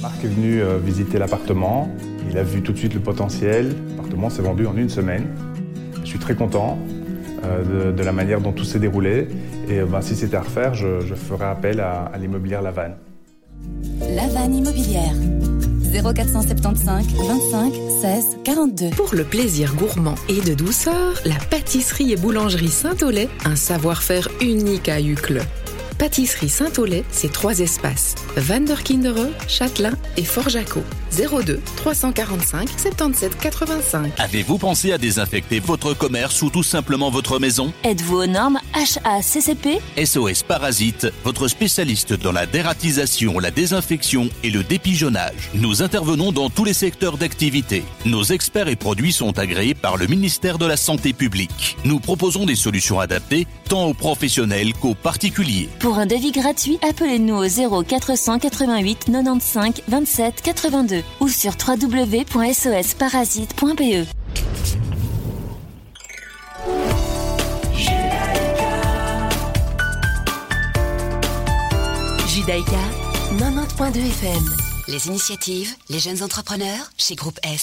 Marc est venu euh, visiter l'appartement. Il a vu tout de suite le potentiel. L'appartement s'est vendu en une semaine. Je suis très content euh, de, la manière dont tout s'est déroulé. Et euh, ben, si c'était à refaire, je, ferais appel à, à l'immobilière Lavanne. Lavanne Immobilière. 0475 25 16 42. Pour le plaisir gourmand et de douceur, la pâtisserie et boulangerie Saint-Olay, un savoir-faire unique à Uccle. Pâtisserie Saint-Olay, c'est trois espaces. Van der Kinderen, Châtelain et Fort-Jaco. 02 345 77 85. Avez-vous pensé à désinfecter votre commerce ou tout simplement votre maison? Êtes-vous aux normes HACCP SOS Parasite, votre spécialiste dans la dératisation, la désinfection et le dépigeonnage. Nous intervenons dans tous les secteurs d'activité. Nos experts et produits sont agréés par le ministère de la Santé publique. Nous proposons des solutions adaptées tant aux professionnels qu'aux particuliers. Pour un devis gratuit, appelez-nous au 0488 95 27 82 ou sur www.sosparasite.be. Judaïka 90.2 FM. Les initiatives, les jeunes entrepreneurs chez Groupe S.